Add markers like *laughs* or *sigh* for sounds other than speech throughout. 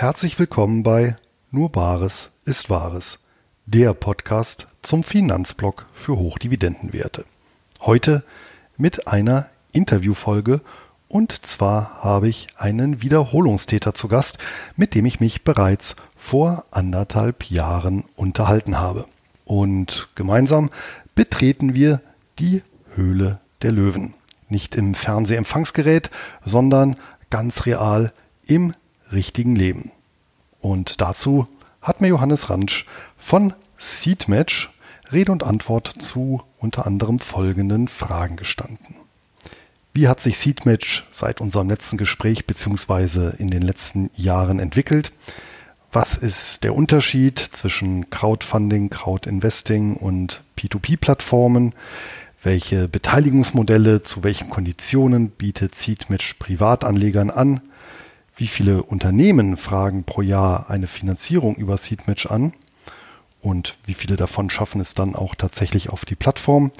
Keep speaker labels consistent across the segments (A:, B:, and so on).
A: Herzlich willkommen bei Nur Bares ist Wahres, der Podcast zum Finanzblock für Hochdividendenwerte. Heute mit einer Interviewfolge und zwar habe ich einen Wiederholungstäter zu Gast, mit dem ich mich bereits vor anderthalb Jahren unterhalten habe. Und gemeinsam betreten wir die Höhle der Löwen. Nicht im Fernsehempfangsgerät, sondern ganz real im richtigen Leben. Und dazu hat mir Johannes Ransch von Seedmatch Rede und Antwort zu unter anderem folgenden Fragen gestanden. Wie hat sich Seedmatch seit unserem letzten Gespräch bzw. in den letzten Jahren entwickelt? Was ist der Unterschied zwischen Crowdfunding, Crowdinvesting und P2P-Plattformen? Welche Beteiligungsmodelle zu welchen Konditionen bietet Seedmatch Privatanlegern an? Wie viele Unternehmen fragen pro Jahr eine Finanzierung über Seedmatch an? Und wie viele davon schaffen es dann auch tatsächlich auf die Plattform?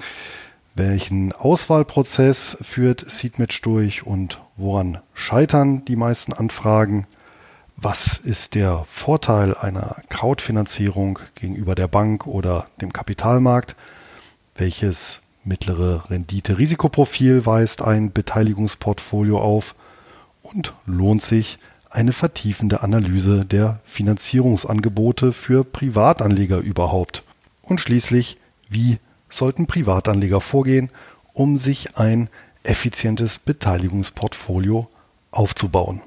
A: Welchen Auswahlprozess führt Seedmatch durch und woran scheitern die meisten Anfragen? Was ist der Vorteil einer Crowdfinanzierung gegenüber der Bank oder dem Kapitalmarkt? Welches mittlere Rendite-Risikoprofil weist ein Beteiligungsportfolio auf? Und lohnt sich eine vertiefende Analyse der Finanzierungsangebote für Privatanleger überhaupt? Und schließlich, wie sollten Privatanleger vorgehen, um sich ein effizientes Beteiligungsportfolio aufzubauen?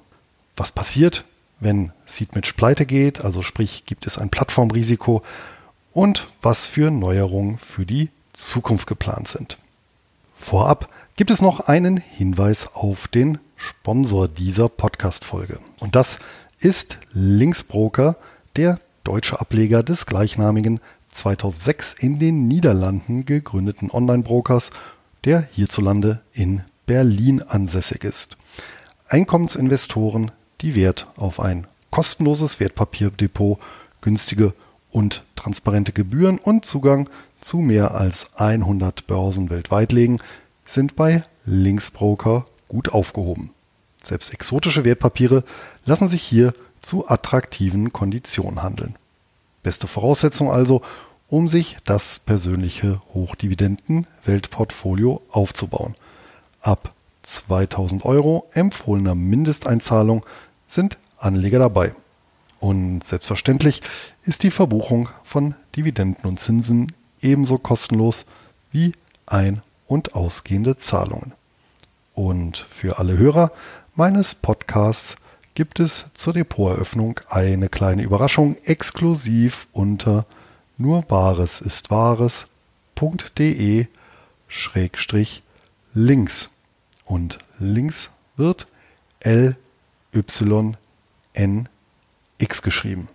A: Was passiert, wenn Seedmatch pleite geht, also sprich gibt es ein Plattformrisiko und was für Neuerungen für die Zukunft geplant sind. Vorab gibt es noch einen Hinweis auf den Sponsor dieser Podcast-Folge. Und das ist Linksbroker, der deutsche Ableger des gleichnamigen 2006 in den Niederlanden gegründeten Online-Brokers, der hierzulande in Berlin ansässig ist. Einkommensinvestoren, die Wert auf ein kostenloses Wertpapierdepot, günstige und transparente Gebühren und Zugang zu mehr als 100 Börsen weltweit legen, sind bei Linksbroker gut aufgehoben. Selbst exotische Wertpapiere lassen sich hier zu attraktiven Konditionen handeln. Beste Voraussetzung also, um sich das persönliche Hochdividenden-Weltportfolio aufzubauen. Ab 2000 Euro empfohlener Mindesteinzahlung sind Anleger dabei. Und selbstverständlich ist die Verbuchung von Dividenden und Zinsen ebenso kostenlos wie ein- und ausgehende Zahlungen. Und für alle Hörer meines Podcasts gibt es zur Depoteröffnung eine kleine Überraschung exklusiv unter nur Wahres ist Wahres.de Schrägstrich links. Und links wird L Y N X geschrieben.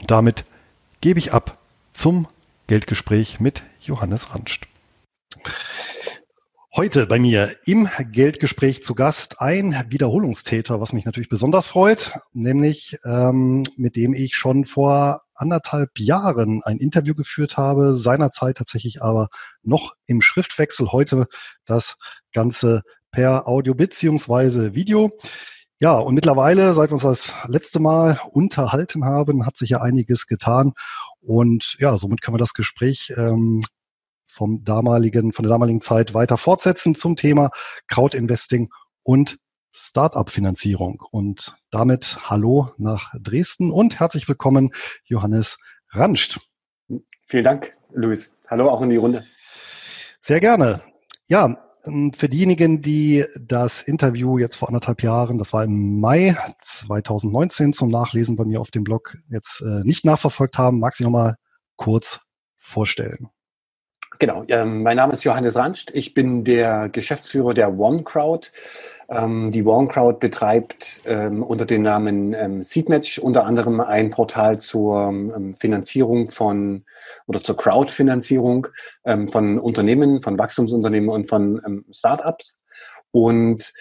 A: Und damit gebe ich ab zum Geldgespräch mit Johannes Ranscht. Heute bei mir im Geldgespräch zu Gast ein Wiederholungstäter, was mich natürlich besonders freut, nämlich ähm, mit dem ich schon vor anderthalb Jahren ein Interview geführt habe, seinerzeit tatsächlich aber noch im Schriftwechsel, heute das Ganze per Audio beziehungsweise Video. Ja, und mittlerweile, seit wir uns das letzte Mal unterhalten haben, hat sich ja einiges getan. Und ja, somit können wir das Gespräch ähm, vom damaligen, von der damaligen Zeit weiter fortsetzen zum Thema Crowdinvesting und Startup-Finanzierung. Und damit Hallo nach Dresden und herzlich willkommen, Johannes Ranscht.
B: Vielen Dank, Luis. Hallo auch in die Runde.
A: Sehr gerne. Ja, für diejenigen, die das Interview jetzt vor anderthalb Jahren, das war im Mai 2019 zum Nachlesen bei mir auf dem Blog, jetzt äh, nicht nachverfolgt haben, mag ich nochmal kurz vorstellen.
B: Genau, ähm, mein Name ist Johannes Ranscht. Ich bin der Geschäftsführer der OneCrowd. Ähm, die OneCrowd betreibt ähm, unter dem Namen ähm, Seedmatch unter anderem ein Portal zur ähm, Finanzierung von oder zur Crowdfinanzierung ähm, von Unternehmen, von Wachstumsunternehmen und von ähm, Startups. Und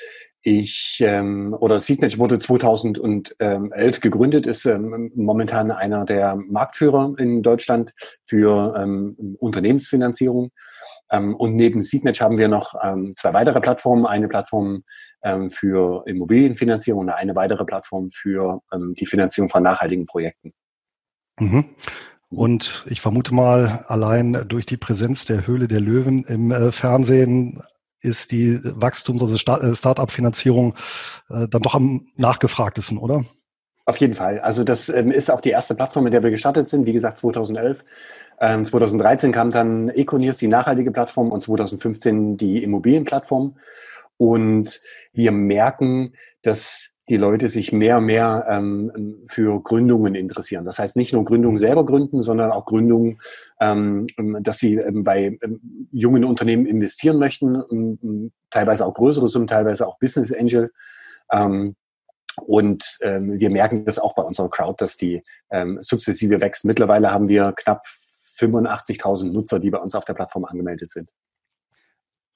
B: ich ähm, oder Seedmatch wurde 2011 gegründet, ist ähm, momentan einer der Marktführer in Deutschland für ähm, Unternehmensfinanzierung. Ähm, und neben Seedmatch haben wir noch ähm, zwei weitere Plattformen. Eine Plattform ähm, für Immobilienfinanzierung und eine weitere Plattform für die Finanzierung von nachhaltigen Projekten.
A: Mhm. Und ich vermute mal, allein durch die Präsenz der Höhle der Löwen im äh, Fernsehen ist die Wachstums- also äh, Start-up-Finanzierung äh, dann doch am nachgefragtesten, oder?
B: Auf jeden Fall. Also das ähm, ist auch die erste Plattform, mit der wir gestartet sind. Wie gesagt, 2011. Ähm, 2013 kam dann Econiers, die nachhaltige Plattform, und 2015 die Immobilienplattform. Und wir merken, dass die Leute sich mehr und mehr ähm, für Gründungen interessieren. Das heißt nicht nur Gründungen selber gründen, sondern auch Gründungen, ähm, dass sie ähm, bei ähm, jungen Unternehmen investieren möchten, ähm, teilweise auch größere Summen, teilweise auch Business Angel. Und ähm, wir merken das auch bei unserer Crowd, dass die ähm, sukzessive wächst. Mittlerweile haben wir knapp 85.000 Nutzer, die bei uns auf der Plattform angemeldet sind.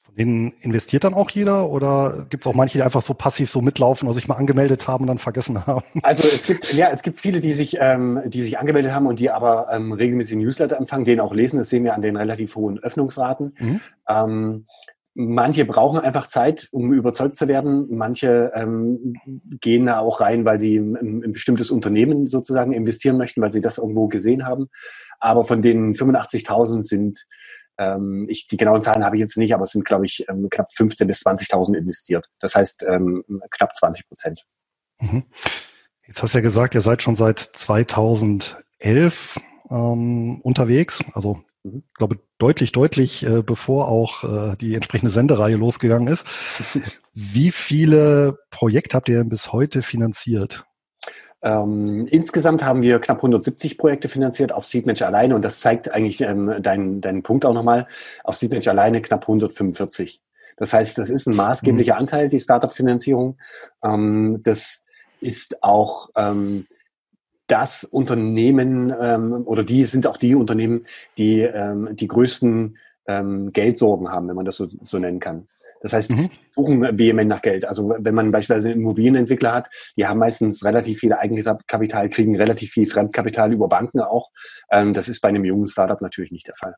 A: Von denen investiert dann auch jeder oder gibt es auch manche, die einfach so passiv so mitlaufen oder sich mal angemeldet haben und dann vergessen haben? *laughs*
B: Also es gibt ja, es gibt viele, die sich, ähm, die sich angemeldet haben und die aber ähm, regelmäßig Newsletter empfangen, den auch lesen. Das sehen wir an den relativ hohen Öffnungsraten. Mhm. Ähm, Manche brauchen einfach Zeit, um überzeugt zu werden. Manche ähm, gehen da auch rein, weil sie in ein bestimmtes Unternehmen sozusagen investieren möchten, weil sie das irgendwo gesehen haben. Aber von den 85.000 sind, ähm, ich, die genauen Zahlen habe ich jetzt nicht, aber es sind, glaube ich, ähm, knapp 15.000 bis 20.000 investiert. Das heißt ähm, knapp 20 Prozent.
A: Mhm. Jetzt hast du ja gesagt, ihr seid schon seit 2011 ähm, unterwegs, also. Ich glaube, deutlich, deutlich, äh, bevor auch äh, die entsprechende Sendereihe losgegangen ist. *laughs* Wie viele Projekte habt ihr denn bis heute finanziert?
B: Ähm, insgesamt haben wir knapp 170 Projekte finanziert auf Seedmatch alleine und das zeigt eigentlich ähm, deinen, deinen Punkt auch nochmal. Auf Seedmatch alleine knapp 145. Das heißt, das ist ein maßgeblicher mhm. Anteil, die Startup-Finanzierung. Ähm, das ist auch ähm, das Unternehmen ähm, oder die sind auch die Unternehmen, die ähm, die größten ähm, Geldsorgen haben, wenn man das so, so nennen kann. Das heißt, mhm. suchen vehement nach Geld. Also wenn man beispielsweise einen Immobilienentwickler hat, die haben meistens relativ viel Eigenkapital, kriegen relativ viel Fremdkapital über Banken auch. Ähm, das ist bei einem jungen Startup natürlich nicht der Fall.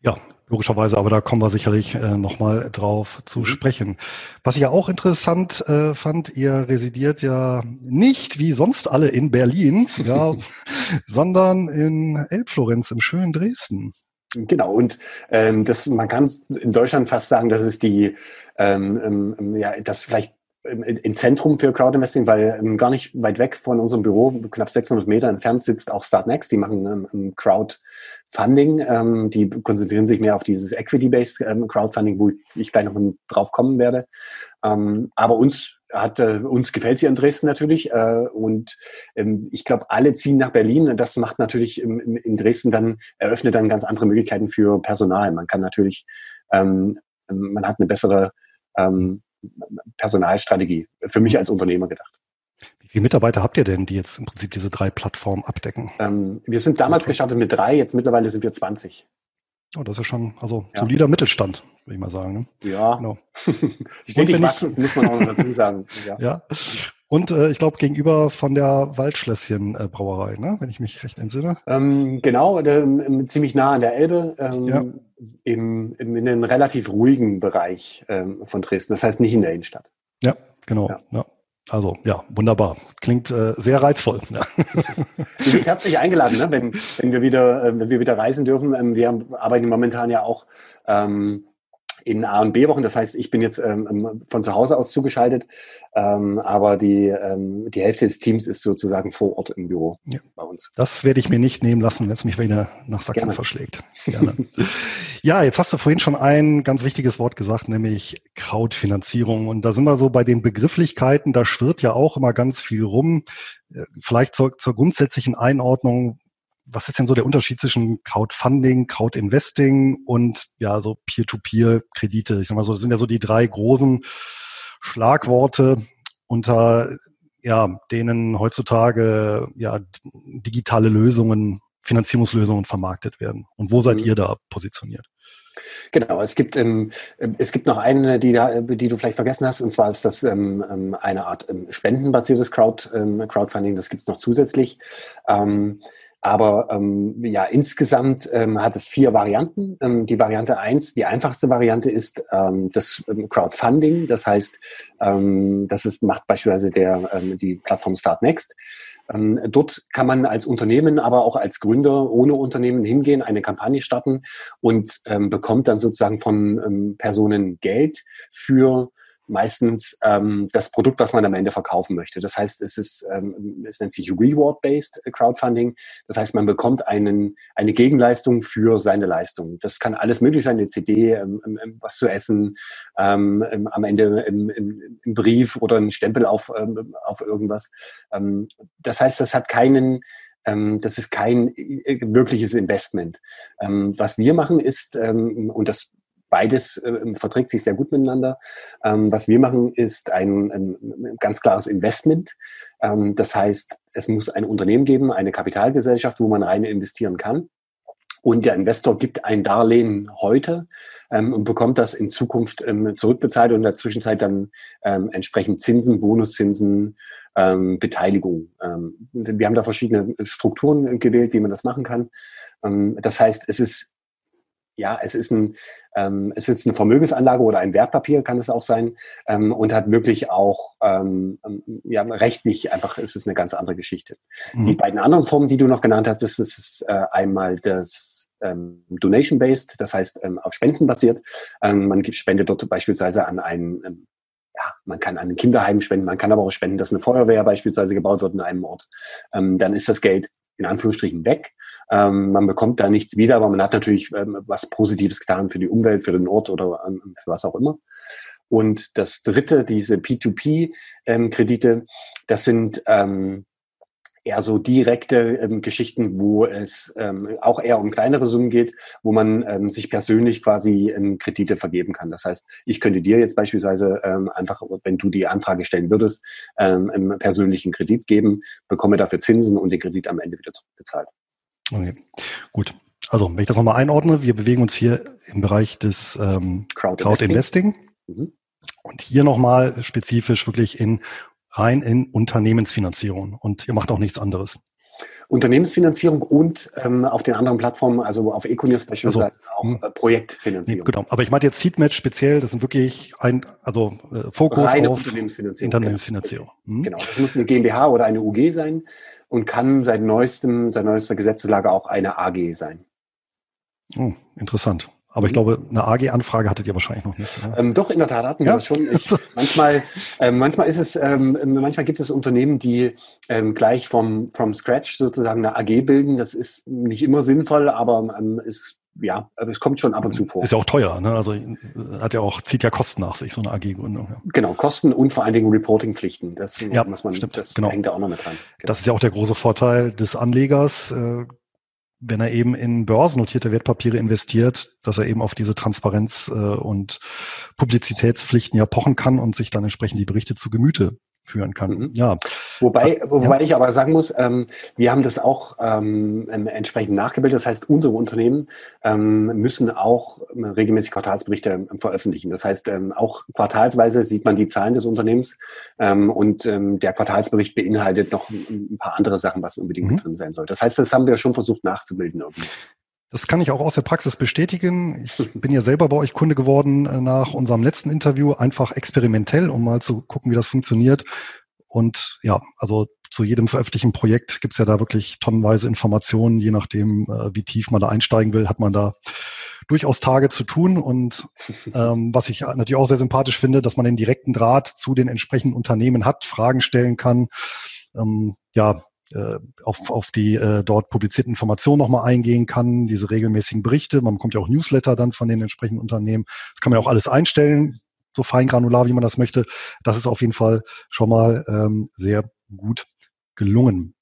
A: Ja, logischerweise, aber da kommen wir sicherlich äh, nochmal drauf zu mhm. sprechen. Was ich ja auch interessant äh, fand, ihr residiert ja nicht wie sonst alle in Berlin, *laughs* ja, sondern in Elbflorenz im schönen Dresden.
B: Genau, und ähm, das, man kann in Deutschland fast sagen, das ist die, ähm, ähm, ja, das vielleicht im Zentrum für Crowdinvesting, weil ähm, gar nicht weit weg von unserem Büro, knapp 600 Meter entfernt, sitzt auch Startnext. Die machen ähm, Crowdfunding. Ähm, die konzentrieren sich mehr auf dieses Equity-Based ähm, Crowdfunding, wo ich gleich noch drauf kommen werde. Ähm, aber uns hat äh, uns gefällt sie in Dresden natürlich äh, und ähm, ich glaube alle ziehen nach Berlin das macht natürlich im, im, in Dresden dann eröffnet dann ganz andere Möglichkeiten für Personal man kann natürlich ähm, man hat eine bessere ähm, Personalstrategie für mich als Unternehmer gedacht.
A: Wie viele Mitarbeiter habt ihr denn, die jetzt im Prinzip diese drei Plattformen abdecken?
B: Ähm, wir sind damals gestartet mit drei, jetzt mittlerweile sind wir 20.
A: Oh, das ist ja schon, also ja. solider Mittelstand, würde ich mal sagen. Ne?
B: Ja. Genau. *laughs* Stetig wachsen, muss man auch noch dazu sagen.
A: Ja. ja. Und äh, ich glaube gegenüber von der Waldschlösschen-Brauerei, ne? wenn ich mich recht entsinne.
B: Ähm, genau, äh, ziemlich nah an der Elbe, ähm, ja. im, im, in einem relativ ruhigen Bereich ähm, von Dresden. Das heißt nicht in der Innenstadt.
A: Ja, genau. Ja. ja. Also ja, wunderbar. Klingt äh, sehr reizvoll. Ja. *laughs*
B: Du bist herzlich eingeladen, ne? wenn, wenn, wir wieder, äh, wenn wir wieder reisen dürfen. Ähm, wir arbeiten momentan ja auch ähm, in A und B-Wochen. Das heißt, ich bin jetzt ähm, ähm, von zu Hause aus zugeschaltet, ähm, aber die, ähm, die Hälfte des Teams ist sozusagen vor Ort im Büro
A: ja. bei uns. Das werde ich mir nicht nehmen lassen, wenn es mich wieder nach Sachsen Gerne. verschlägt. Gerne. ja, jetzt hast du vorhin schon ein ganz wichtiges Wort gesagt, nämlich Krautfinanzierung. Und da sind wir so bei den Begrifflichkeiten, da schwirrt ja auch immer ganz viel rum. Äh, vielleicht zur, zur grundsätzlichen Einordnung, was ist denn so der Unterschied zwischen Crowdfunding, Crowdinvesting und ja, so Peer-to-Peer-Kredite? Ich sag mal so, das sind ja so die drei großen Schlagworte, unter ja, denen heutzutage ja digitale Lösungen, Finanzierungslösungen vermarktet werden. Und wo seid mhm. ihr da positioniert?
B: Genau, es gibt, ähm, es gibt noch eine, die, da, die du vielleicht vergessen hast, und zwar ist das ähm, ähm eine Art ähm, spendenbasiertes Crowd, ähm, Crowdfunding, das gibt es noch zusätzlich. Aber ähm, ja, insgesamt ähm, hat es vier Varianten. Ähm, die Variante eins, die einfachste Variante ist ähm, das ähm, Crowdfunding. Das heißt, ähm, das ist, macht beispielsweise der, ähm, die Plattform Start Next. Ähm, dort kann man als Unternehmen, aber auch als Gründer ohne Unternehmen hingehen, eine Kampagne starten und ähm, bekommt dann sozusagen von ähm, Personen Geld für meistens ähm, das Produkt, was man am Ende verkaufen möchte. Das heißt, es ist, ähm, es nennt sich Reward-Based Crowdfunding. Das heißt, man bekommt einen, eine Gegenleistung für seine Leistung. Das kann alles möglich sein, eine CD, ähm, ähm, ähm, was zu essen, ähm, ähm, am Ende im, im, im Brief oder ein Stempel auf, ähm, auf irgendwas. Ähm, das heißt, das hat keinen das ist kein äh, wirkliches Investment. Was wir machen ist, und das beides äh, verträgt sich sehr gut miteinander. Ähm, was wir machen, ist ein, ein ganz klares Investment. Ähm, das heißt, es muss ein Unternehmen geben, eine Kapitalgesellschaft, wo man rein investieren kann. Und der Investor gibt ein Darlehen heute ähm, und bekommt das in Zukunft ähm, zurückbezahlt und in der Zwischenzeit dann ähm, entsprechend Zinsen, Bonuszinsen, ähm, Beteiligung. Ähm, wir haben da verschiedene Strukturen gewählt, wie man das machen kann. Ähm, das heißt, es ist ja, es ist ein, ähm, es ist eine Vermögensanlage oder ein Wertpapier kann es auch sein ähm, und hat wirklich auch ähm, ähm ja rechtlich einfach ist es eine ganz andere Geschichte. Mhm. Die beiden anderen Formen, die du noch genannt hast, ist es äh, einmal das ähm, Donation-based, das heißt ähm, auf Spenden basiert. Ähm, man gibt Spende dort beispielsweise an einen ähm, ja, man kann an ein Kinderheim spenden, man kann aber auch spenden, dass eine Feuerwehr beispielsweise gebaut wird in einem Ort. Ähm, dann ist das Geld in Anführungsstrichen weg. Ähm, man bekommt da nichts wieder, aber man hat natürlich ähm, was Positives getan für die Umwelt, für den Ort oder ähm, für was auch immer. Und das dritte, diese P2P-Kredite, ähm, das sind ähm, eher so direkte ähm, Geschichten, wo es ähm, auch eher um kleinere Summen geht, wo man ähm, sich persönlich quasi ähm, Kredite vergeben kann. Das heißt, ich könnte dir jetzt beispielsweise ähm, einfach, wenn du die Anfrage stellen würdest, ähm, einen persönlichen Kredit geben, bekomme dafür Zinsen und den Kredit am Ende wieder zurückbezahlt.
A: Okay, gut. Also, wenn ich das nochmal einordne, wir bewegen uns hier im Bereich des ähm, Crowd, Crowd Investing. Investing. Mhm. Und hier nochmal spezifisch wirklich in rein in Unternehmensfinanzierung und ihr macht auch nichts anderes.
B: Unternehmensfinanzierung und ähm, auf den anderen Plattformen, also auf Econews beispielsweise also, auch hm. äh, Projektfinanzierung.
A: Genau, aber ich meinte jetzt Seedmatch speziell, das sind wirklich ein, also äh, Fokus Reine auf Unternehmensfinanzierung. Unternehmensfinanzierung.
B: Genau. Genau, das muss eine GmbH oder eine UG sein und kann seit neuestem, seit neuester Gesetzeslage auch eine AG sein.
A: Oh, interessant. Aber ich mhm. glaube, eine AG-Anfrage hattet ihr wahrscheinlich noch nicht.
B: Ähm, doch, in der Tat hatten wir ja? das schon. Ich, *laughs* manchmal, ähm, manchmal ist es, ähm, manchmal gibt es Unternehmen, die ähm, gleich vom, from scratch sozusagen eine AG bilden. Das ist nicht immer sinnvoll, aber ähm, ist ja, es kommt schon ab und zu vor.
A: Ist ja auch teuer, ne? Also hat ja auch, zieht ja Kosten nach sich, so eine AG-Gründung. Ja.
B: Genau, Kosten und vor allen Dingen Reporting-Pflichten. Das
A: ja, muss man, stimmt,
B: das
A: genau.
B: hängt da auch noch mit dran.
A: Genau. Das ist ja auch der große Vorteil des Anlegers. Wenn er eben in börsennotierte Wertpapiere investiert, dass er eben auf diese Transparenz äh, und Publizitätspflichten ja pochen kann und sich dann entsprechend die Berichte zu Gemüte führen kann. Mhm. Ja.
B: Wobei, wobei ja. ich aber sagen muss, ähm, wir haben das auch ähm, entsprechend nachgebildet. Das heißt, unsere Unternehmen ähm, müssen auch ähm, regelmäßig Quartalsberichte ähm, veröffentlichen. Das heißt, ähm, auch quartalsweise sieht man die Zahlen des Unternehmens und der Quartalsbericht beinhaltet noch ein paar andere Sachen, was unbedingt mhm. mit drin sein soll. Das heißt, das haben wir schon versucht nachzubilden irgendwie.
A: Das kann ich auch aus der Praxis bestätigen. Ich *laughs* bin ja selber bei euch Kunde geworden äh, nach unserem letzten Interview, einfach experimentell, um mal zu gucken, wie das funktioniert. Und ja, also zu jedem veröffentlichten Projekt gibt's ja da wirklich tonnenweise Informationen, je nachdem, äh, wie tief man da einsteigen will, hat man da durchaus Tage zu tun. Und *laughs* ähm, was ich natürlich auch sehr sympathisch finde, dass man den direkten Draht zu den entsprechenden Unternehmen hat, Fragen stellen kann. Ähm, ja, auf, auf die äh, dort publizierten Informationen nochmal eingehen kann, diese regelmäßigen Berichte. Man bekommt ja auch Newsletter dann von den entsprechenden Unternehmen. Das kann man ja auch alles einstellen, so fein granular, wie man das möchte. Das ist auf jeden Fall schon mal ähm, sehr gut gelungen.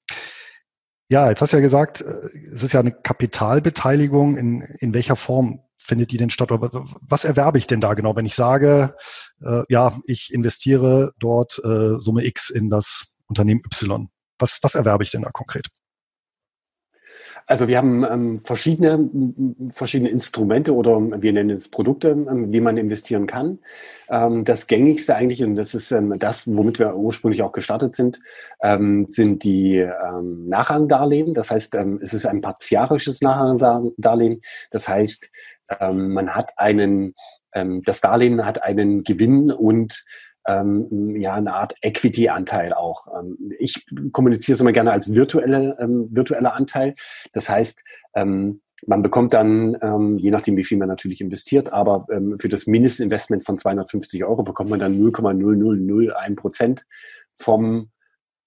A: Ja, jetzt hast du ja gesagt, äh, es ist ja eine Kapitalbeteiligung. In, in welcher Form findet die denn statt? Was erwerbe ich denn da genau, wenn ich sage, äh, ja, ich investiere dort äh, Summe X in das Unternehmen Y? Was, was erwerbe ich denn da konkret?
B: Also wir haben ähm, verschiedene, verschiedene Instrumente oder wir nennen es Produkte, ähm, wie man investieren kann. Ähm, das gängigste eigentlich, und das ist ähm, das, womit wir ursprünglich auch gestartet sind, ähm, sind die ähm, Nachrangdarlehen. Das heißt, ähm, es ist ein partiarisches Nachrangdarlehen. Das heißt, ähm, man hat einen, ähm, das Darlehen hat einen Gewinn und ähm, ja eine Art Equity-Anteil auch. Ähm, ich kommuniziere es immer gerne als virtuelle, ähm, virtueller Anteil. Das heißt, ähm, man bekommt dann, ähm, je nachdem, wie viel man natürlich investiert, aber ähm, für das Mindestinvestment von 250 Euro bekommt man dann 0,0001 Prozent vom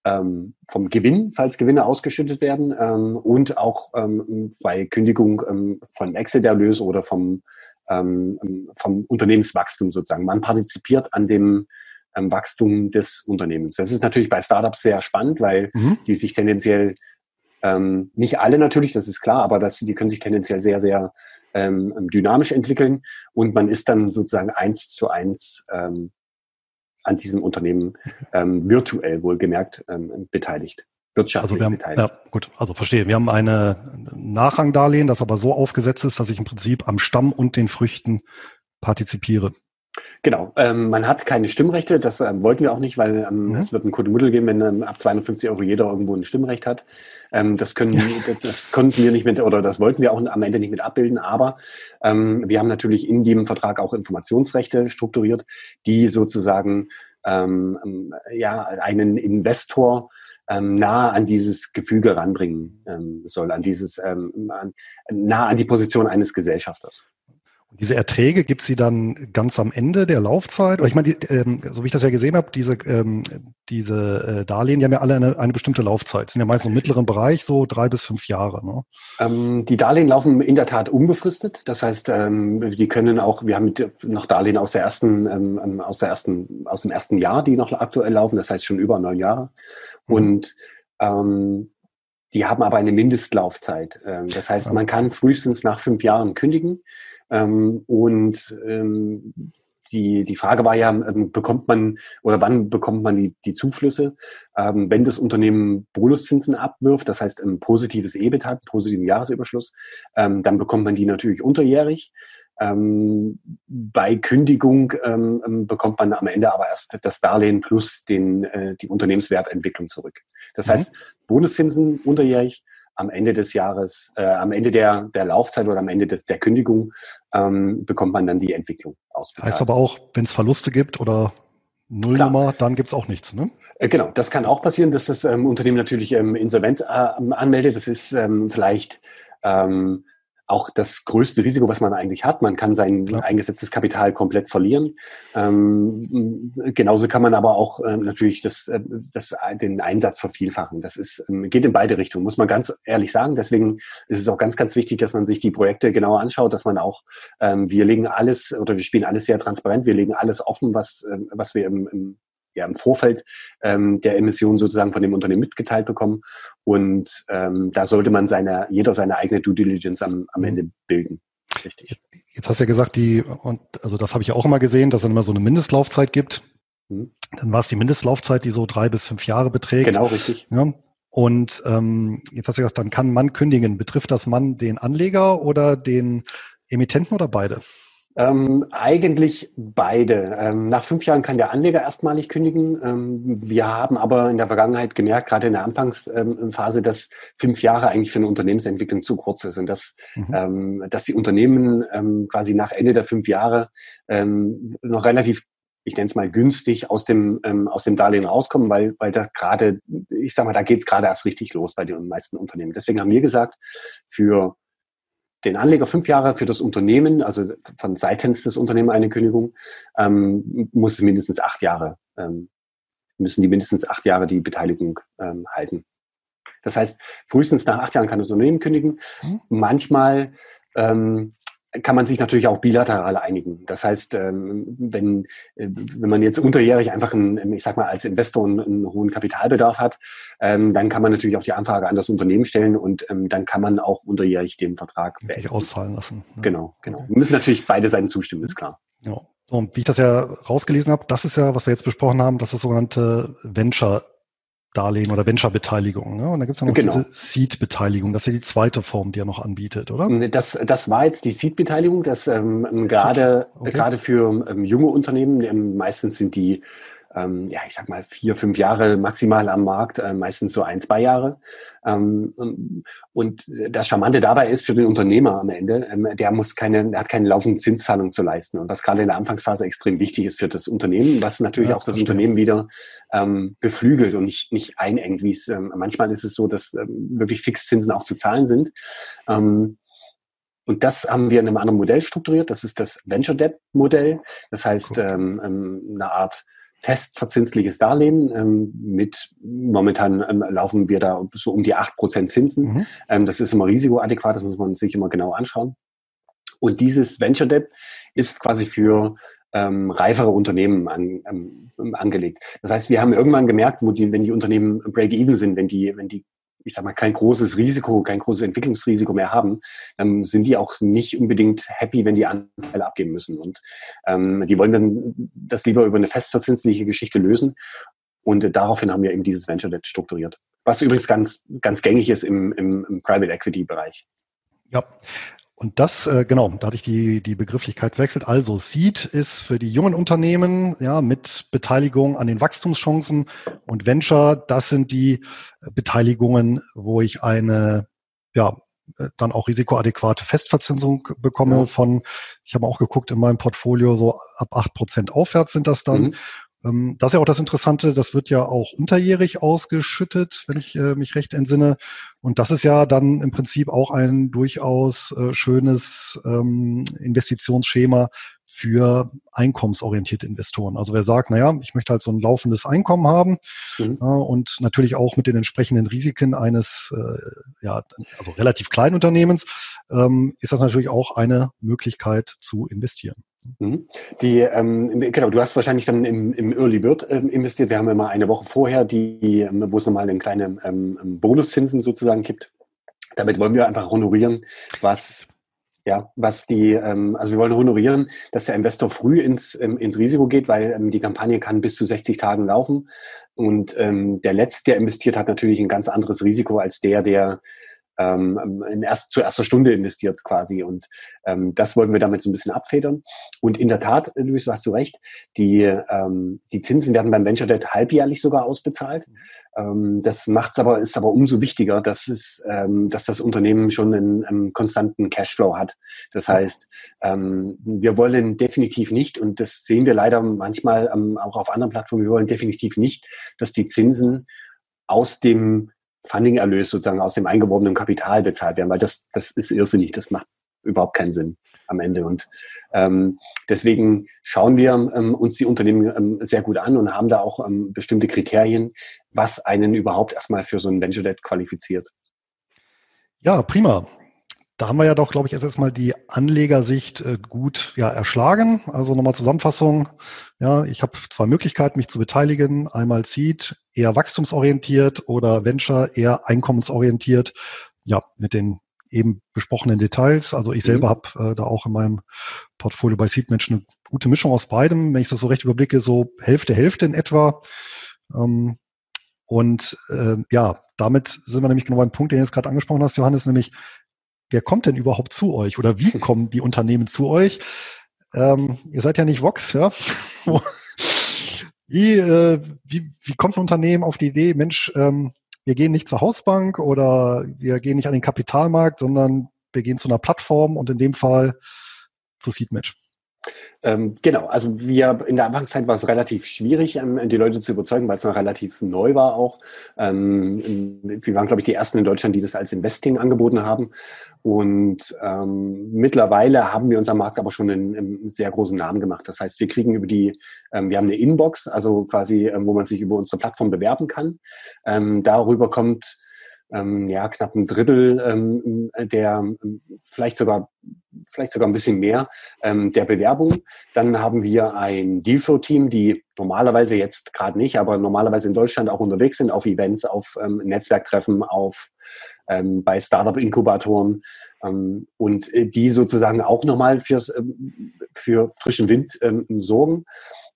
B: ähm, vom Gewinn, falls Gewinne ausgeschüttet werden ähm, und auch ähm, bei Kündigung ähm, von Exit-Erlös oder vom, ähm, vom Unternehmenswachstum sozusagen. Man partizipiert an dem ähm, Wachstum des Unternehmens. Das ist natürlich bei Startups sehr spannend, weil mhm. die sich tendenziell, ähm, nicht alle natürlich, das ist klar, aber das, die können sich tendenziell sehr, sehr ähm, dynamisch entwickeln und man ist dann sozusagen eins zu eins ähm, an diesem Unternehmen *laughs* ähm, virtuell wohlgemerkt ähm, beteiligt.
A: Wirtschaftlich also wir haben, beteiligt. Ja, gut, also verstehe. Wir haben eine Nachrangdarlehen, das aber so aufgesetzt ist, dass ich im Prinzip am Stamm und den Früchten partizipiere.
B: Genau, ähm, man hat keine Stimmrechte, das ähm, wollten wir auch nicht, weil ähm, mhm. es wird ein Kuddelmuddel geben, wenn ähm, ab 250 Euro jeder irgendwo ein Stimmrecht hat. Ähm, das können, das, das, konnten wir nicht mit, oder das wollten wir auch am Ende nicht mit abbilden, aber ähm, wir haben natürlich in dem Vertrag auch Informationsrechte strukturiert, die sozusagen ja einen Investor ähm, nah an dieses Gefüge ranbringen ähm, soll, an dieses ähm, an, nah an die Position eines Gesellschafters.
A: Und diese Erträge gibt sie dann ganz am Ende der Laufzeit? Oder ich meine, die, ähm, so wie ich das ja gesehen habe, diese, ähm, diese äh, Darlehen, die haben ja alle eine, eine bestimmte Laufzeit. Sind ja meist im mittleren Bereich, so drei bis fünf Jahre. Ne?
B: Ähm, die Darlehen laufen in der Tat unbefristet. Das heißt, ähm, die können auch, wir haben noch Darlehen aus der ersten, ähm, ähm, aus der ersten, aus dem ersten Jahr, die noch aktuell laufen. Das heißt schon über neun Jahre. Mhm. Und die haben aber eine Mindestlaufzeit. Das heißt, man kann frühestens nach fünf Jahren kündigen. Ähm, und ähm, die, die Frage war ja, ähm, bekommt man oder wann bekommt man die, die Zuflüsse? Ähm, wenn das Unternehmen Bonuszinsen abwirft, das heißt ein positives EBIT hat, positiven Jahresüberschluss, ähm, dann bekommt man die natürlich unterjährig. Ähm, bei Kündigung ähm, ähm bekommt man am Ende aber erst das Darlehen plus den, äh, die Unternehmenswertentwicklung zurück. Das mhm. heißt, Bonuszinsen unterjährig, am Ende des Jahres, äh, am Ende der, der Laufzeit oder am Ende des, der Kündigung ähm, bekommt man dann die Entwicklung
A: ausbezahlt. Heißt aber auch, wenn es Verluste gibt oder Nullnummer, dann gibt es auch nichts, ne?
B: Äh, genau, das kann auch passieren, dass das ähm, Unternehmen natürlich ähm, insolvent äh, anmeldet. Das ist ähm, vielleicht ähm, auch das größte Risiko, was man eigentlich hat. Man kann sein Klar. eingesetztes Kapital komplett verlieren. Ähm, genauso kann man aber auch äh, natürlich das, äh, das, den Einsatz vervielfachen. Das ist, ähm, geht in beide Richtungen, muss man ganz ehrlich sagen. Deswegen ist es auch ganz, ganz wichtig, dass man sich die Projekte genauer anschaut, dass man auch, ähm, wir legen alles oder wir spielen alles sehr transparent, wir legen alles offen, was, ähm, was wir im, im ja, im Vorfeld ähm, der Emission sozusagen von dem Unternehmen mitgeteilt bekommen. Und ähm, da sollte man seine, jeder seine eigene Due Diligence am, am mhm. Ende bilden.
A: Richtig. Jetzt hast du ja gesagt, die, und also das habe ich ja auch immer gesehen, dass es immer so eine Mindestlaufzeit gibt. Mhm. Dann war es die Mindestlaufzeit, die so drei bis fünf Jahre beträgt.
B: Genau, richtig.
A: Ja. Und ähm, jetzt hast du gesagt, dann kann man kündigen. Betrifft das Mann den Anleger oder den Emittenten oder beide?
B: Ähm, eigentlich beide. Ähm, nach fünf Jahren kann der Anleger erstmalig kündigen. Ähm, wir haben aber in der Vergangenheit gemerkt, gerade in der Anfangsphase, dass fünf Jahre eigentlich für eine Unternehmensentwicklung zu kurz ist und dass, mhm. Ähm, dass die Unternehmen ähm, quasi nach Ende der fünf Jahre ähm, noch relativ ich nenne es mal günstig aus dem ähm, aus dem Darlehen rauskommen, weil weil da gerade ich sag mal da geht es gerade erst richtig los bei den meisten Unternehmen. Deswegen haben wir gesagt für den Anleger fünf Jahre für das Unternehmen, also von seitens des Unternehmens eine Kündigung, ähm, muss es mindestens acht Jahre, ähm, müssen die mindestens acht Jahre die Beteiligung ähm, halten. Das heißt, frühestens nach acht Jahren kann das Unternehmen kündigen. Mhm. Manchmal ähm, kann man sich natürlich auch bilateral einigen. Das heißt, ähm, wenn, äh, wenn man jetzt unterjährig einfach, einen, ich sag mal, als Investor einen, einen hohen Kapitalbedarf hat, ähm, dann kann man natürlich auch die Anfrage an das Unternehmen stellen und ähm, dann kann man auch unterjährig den Vertrag
A: sich auszahlen lassen.
B: Ja. Genau, genau. Wir müssen natürlich beide Seiten zustimmen, ist klar.
A: Ja. Und wie ich das ja rausgelesen habe, das ist ja, was wir jetzt besprochen haben, das ist das sogenannte Venture Darlehen oder Venture-Beteiligung. Ne? Und dann gibt es ja noch genau. diese Seed-Beteiligung. Das ist ja die zweite Form, die er noch anbietet, oder?
B: Das, das war jetzt die Seed-Beteiligung, das ähm, gerade, okay. gerade für ähm, junge Unternehmen, ähm, meistens sind die ähm, ja, ich sag mal, vier, fünf Jahre maximal am Markt, äh, meistens so ein, zwei Jahre. Ähm, und das Charmante dabei ist für den Unternehmer am Ende, ähm, der muss keine, der hat keine laufende Zinszahlung zu leisten. Und was gerade in der Anfangsphase extrem wichtig ist für das Unternehmen, was natürlich ja, auch das verstehe. Unternehmen wieder ähm, beflügelt und nicht, nicht einengt, wie es ähm, manchmal ist es so, dass ähm, wirklich Fixzinsen auch zu zahlen sind. Ähm, und das haben wir in einem anderen Modell strukturiert. Das ist das Venture Debt Modell. Das heißt, cool. ähm, eine Art festverzinsliches Darlehen. Ähm, mit momentan ähm, laufen wir da so um die acht Prozent Zinsen. Mhm. Ähm, das ist immer risikoadäquat, das muss man sich immer genau anschauen. Und dieses Venture Debt ist quasi für ähm, reifere Unternehmen an, ähm, angelegt. Das heißt, wir haben irgendwann gemerkt, wo die, wenn die Unternehmen break-even sind, wenn die, wenn die ich sag mal, kein großes Risiko, kein großes Entwicklungsrisiko mehr haben, dann sind die auch nicht unbedingt happy, wenn die Anteile abgeben müssen. Und ähm, die wollen dann das lieber über eine festverzinsliche Geschichte lösen. Und daraufhin haben wir eben dieses Venture Debt strukturiert. Was übrigens ganz, ganz gängig ist im, im, im Private Equity Bereich.
A: Ja, und das, äh, genau, da hatte ich die, die Begrifflichkeit wechselt. Also Seed ist für die jungen Unternehmen, ja, mit Beteiligung an den Wachstumschancen und Venture, das sind die Beteiligungen, wo ich eine, ja, äh, dann auch risikoadäquate Festverzinsung bekomme ja. von, ich habe auch geguckt in meinem Portfolio, so ab acht Prozent aufwärts sind das dann. Mhm. Ähm, das ist ja auch das Interessante, das wird ja auch unterjährig ausgeschüttet, wenn ich äh, mich recht entsinne. Und das ist ja dann im Prinzip auch ein durchaus äh, schönes ähm, Investitionsschema für einkommensorientierte Investoren. Also wer sagt, naja, ich möchte halt so ein laufendes Einkommen haben mhm. äh, und natürlich auch mit den entsprechenden Risiken eines äh, ja, also relativ kleinen Unternehmens, ähm, ist das natürlich auch eine Möglichkeit zu investieren.
B: Mhm. Die, ähm, genau, du hast wahrscheinlich dann im, im Early Bird ähm, investiert. Wir haben immer eine Woche vorher, die, ähm, wo es nochmal einen kleinen ähm, ähm, Bonuszinsen sozusagen gibt. Damit wollen wir einfach honorieren, was, ja, was die, ähm, also wir wollen honorieren, dass der Investor früh ins, ähm, ins Risiko geht, weil ähm, die Kampagne kann bis zu 60 Tagen laufen. Und ähm, der Letzte, der investiert, hat natürlich ein ganz anderes Risiko als der, der ähm, in erst, zu erster Stunde investiert quasi. Und ähm, das wollten wir damit so ein bisschen abfedern. Und in der Tat, Luis, hast du recht, die, ähm, die Zinsen werden beim Venture Debt halbjährlich sogar ausbezahlt. Ähm, das macht's aber, ist aber umso wichtiger, dass es, ähm, dass das Unternehmen schon einen, einen konstanten Cashflow hat. Das heißt, ähm, wir wollen definitiv nicht, und das sehen wir leider manchmal ähm, auch auf anderen Plattformen, wir wollen definitiv nicht, dass die Zinsen aus dem Funding-Erlös sozusagen aus dem eingeworbenen Kapital bezahlt werden, weil das, das ist irrsinnig, das macht überhaupt keinen Sinn am Ende. Und ähm, deswegen schauen wir ähm, uns die Unternehmen ähm, sehr gut an und haben da auch ähm, bestimmte Kriterien, was einen überhaupt erstmal für so ein Venture Debt qualifiziert.
A: Ja, prima. Da haben wir ja doch, glaube ich, erst erstmal die Anlegersicht äh, gut ja, erschlagen. Also nochmal Zusammenfassung. Ja, ich habe zwei Möglichkeiten, mich zu beteiligen. Einmal Seed, eher wachstumsorientiert oder Venture, eher einkommensorientiert. Ja, mit den eben besprochenen Details. Also ich selber mhm. habe äh, da auch in meinem Portfolio bei Seedmatch eine gute Mischung aus beidem. Wenn ich das so recht überblicke, so Hälfte, Hälfte in etwa. Ähm, und äh, ja, damit sind wir nämlich genau beim Punkt, den du jetzt gerade angesprochen hast, Johannes, nämlich wer kommt denn überhaupt zu euch oder wie *laughs* kommen die Unternehmen zu euch? Ähm, ihr seid ja nicht Vox, ja? *laughs* wie, äh, wie, wie kommt ein Unternehmen auf die Idee, Mensch, ähm, wir gehen nicht zur Hausbank oder wir gehen nicht an den Kapitalmarkt, sondern wir gehen zu einer Plattform und in dem Fall zu Seedmatch?
B: Ähm, genau, also wir in der Anfangszeit war es relativ schwierig, ähm, die Leute zu überzeugen, weil es noch relativ neu war auch. Ähm, wir waren, glaube ich, die ersten in Deutschland, die das als Investing angeboten haben. Und ähm, mittlerweile haben wir unser Markt aber schon einen, einen, sehr großen Namen gemacht. Das heißt, wir kriegen über die, ähm, wir haben eine Inbox, also quasi, ähm, wo man sich über unsere Plattform bewerben kann. darüber kommt ähm, ja, knapp ein Drittel ähm, der, ähm, vielleicht sogar, vielleicht sogar ein bisschen mehr ähm, der Bewerbung. Dann haben wir ein Dealflow-Team, die normalerweise jetzt gerade nicht, aber normalerweise in Deutschland auch unterwegs sind auf Events, auf ähm, Netzwerktreffen, auf ähm, bei Startup-Inkubatoren ähm, und äh, die sozusagen auch nochmal fürs, ähm, für frischen Wind ähm, sorgen.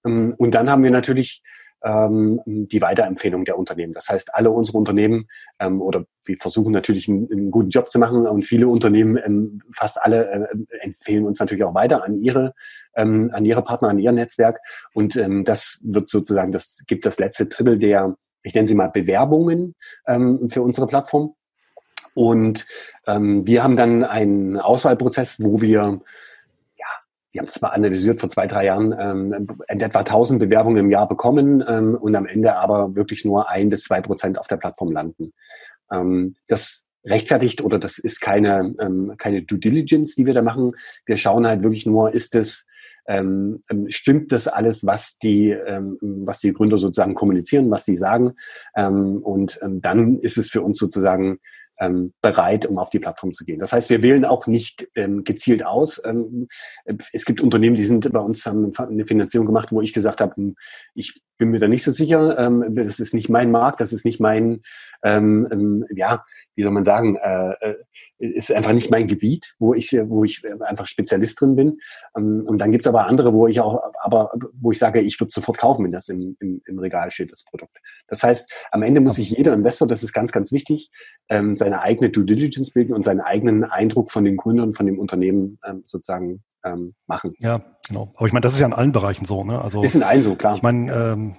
B: Ähm, und dann haben wir natürlich ähm, die Weiterempfehlung der Unternehmen. Das heißt, alle unsere Unternehmen ähm, oder wir versuchen natürlich einen, einen, guten Job zu machen und viele Unternehmen, ähm, fast alle äh, empfehlen uns natürlich auch weiter an ihre ähm, an ihre Partner, an ihr Netzwerk und ähm, das wird sozusagen, das gibt das letzte Drittel der, ich nenne sie mal Bewerbungen ähm, für unsere Plattform. Und ähm, wir haben dann einen Auswahlprozess, wo wir wir haben das mal analysiert vor zwei, drei Jahren, ähm, etwa 1000 Bewerbungen im Jahr bekommen ähm, und am Ende aber wirklich nur ein bis zwei Prozent auf der Plattform landen. Ähm, das rechtfertigt oder das ist keine, ähm, keine Due Diligence, die wir da machen. Wir schauen halt wirklich nur, ist es ähm, ähm, stimmt das alles, was die, ähm, was die Gründer sozusagen kommunizieren, was sie sagen. Ähm, und ähm, dann ist es für uns sozusagen ähm, bereit, um auf die Plattform zu gehen. Das heißt, wir wählen auch nicht ähm, gezielt aus. Ähm, es gibt Unternehmen, die sind bei uns haben eine Finanzierung gemacht, wo ich gesagt habe, hm, ich bin mir da nicht so sicher. Ähm, das ist nicht mein Markt, das ist nicht mein, ähm, ähm, ja, wie soll man sagen, äh, äh, ist einfach nicht mein Gebiet, wo ich, wo ich einfach Spezialist drin bin. Ähm, und dann gibt's aber andere, wo ich auch, aber wo ich sage, ich würde sofort kaufen, wenn das im, im, im Regal steht, das Produkt. Das heißt, am Ende muss sich jeder Investor, das ist ganz, ganz wichtig, ähm, seine eigene Due Diligence bilden und seinen eigenen Eindruck von den Gründern, von dem Unternehmen ähm, sozusagen ähm, machen.
A: Ja, genau. Aber ich meine, das ist ja in allen Bereichen so. Ne?
B: Also, ist in allen so, klar.
A: Ich meine, ähm,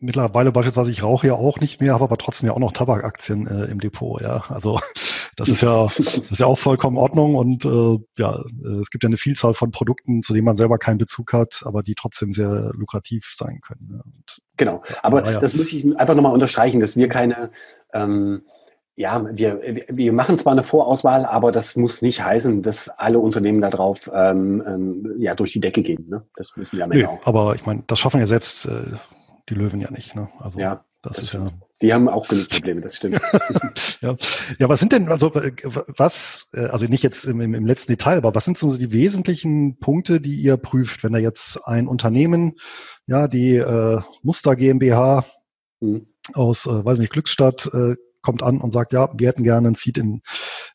A: mittlerweile beispielsweise, ich rauche ja auch nicht mehr, habe aber trotzdem ja auch noch Tabakaktien äh, im Depot. Ja, also *laughs* das ist ja, das ist ja auch vollkommen in Ordnung und äh, ja, äh, es gibt ja eine Vielzahl von Produkten, zu denen man selber keinen Bezug hat, aber die trotzdem sehr lukrativ sein können.
B: Ja. Und, genau, aber ja. das muss ich einfach nochmal unterstreichen, dass wir keine ähm, ja, wir, wir machen zwar eine Vorauswahl, aber das muss nicht heißen, dass alle Unternehmen darauf ähm, ähm, ja, durch die Decke gehen. Ne? Das
A: müssen wir am Ende nee, auch. Aber ich meine, das schaffen ja selbst äh, die Löwen ja nicht. Ne?
B: Also ja, das, das ist ja. Die haben auch genug Probleme, das stimmt. *laughs*
A: ja. ja, was sind denn, also was, äh, also nicht jetzt im, im, letzten Detail, aber was sind so die wesentlichen Punkte, die ihr prüft, wenn da jetzt ein Unternehmen, ja, die äh, Muster GmbH mhm. aus, äh, weiß nicht, Glückstadt, äh, kommt an und sagt, ja, wir hätten gerne ein Seed, in,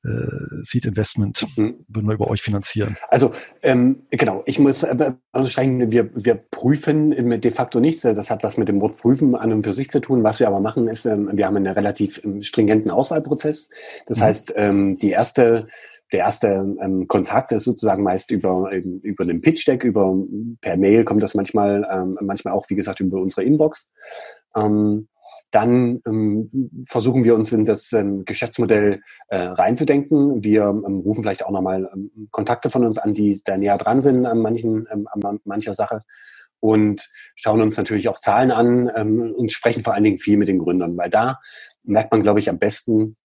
A: äh, Seed Investment, mhm. würden wir über euch finanzieren.
B: Also ähm, genau, ich muss äh, unterstreichen, wir, wir prüfen de facto nichts. Das hat was mit dem Wort prüfen an und für sich zu tun. Was wir aber machen, ist, ähm, wir haben einen relativ ähm, stringenten Auswahlprozess. Das mhm. heißt, ähm, die erste der erste ähm, Kontakt ist sozusagen meist über, über den Pitch-Deck, über per Mail kommt das manchmal, ähm, manchmal auch, wie gesagt, über unsere Inbox. Ähm, dann ähm, versuchen wir uns in das ähm, Geschäftsmodell äh, reinzudenken. Wir ähm, rufen vielleicht auch nochmal ähm, Kontakte von uns an, die da näher dran sind an, manchen, ähm, an mancher Sache und schauen uns natürlich auch Zahlen an ähm, und sprechen vor allen Dingen viel mit den Gründern, weil da merkt man, glaube ich, am besten,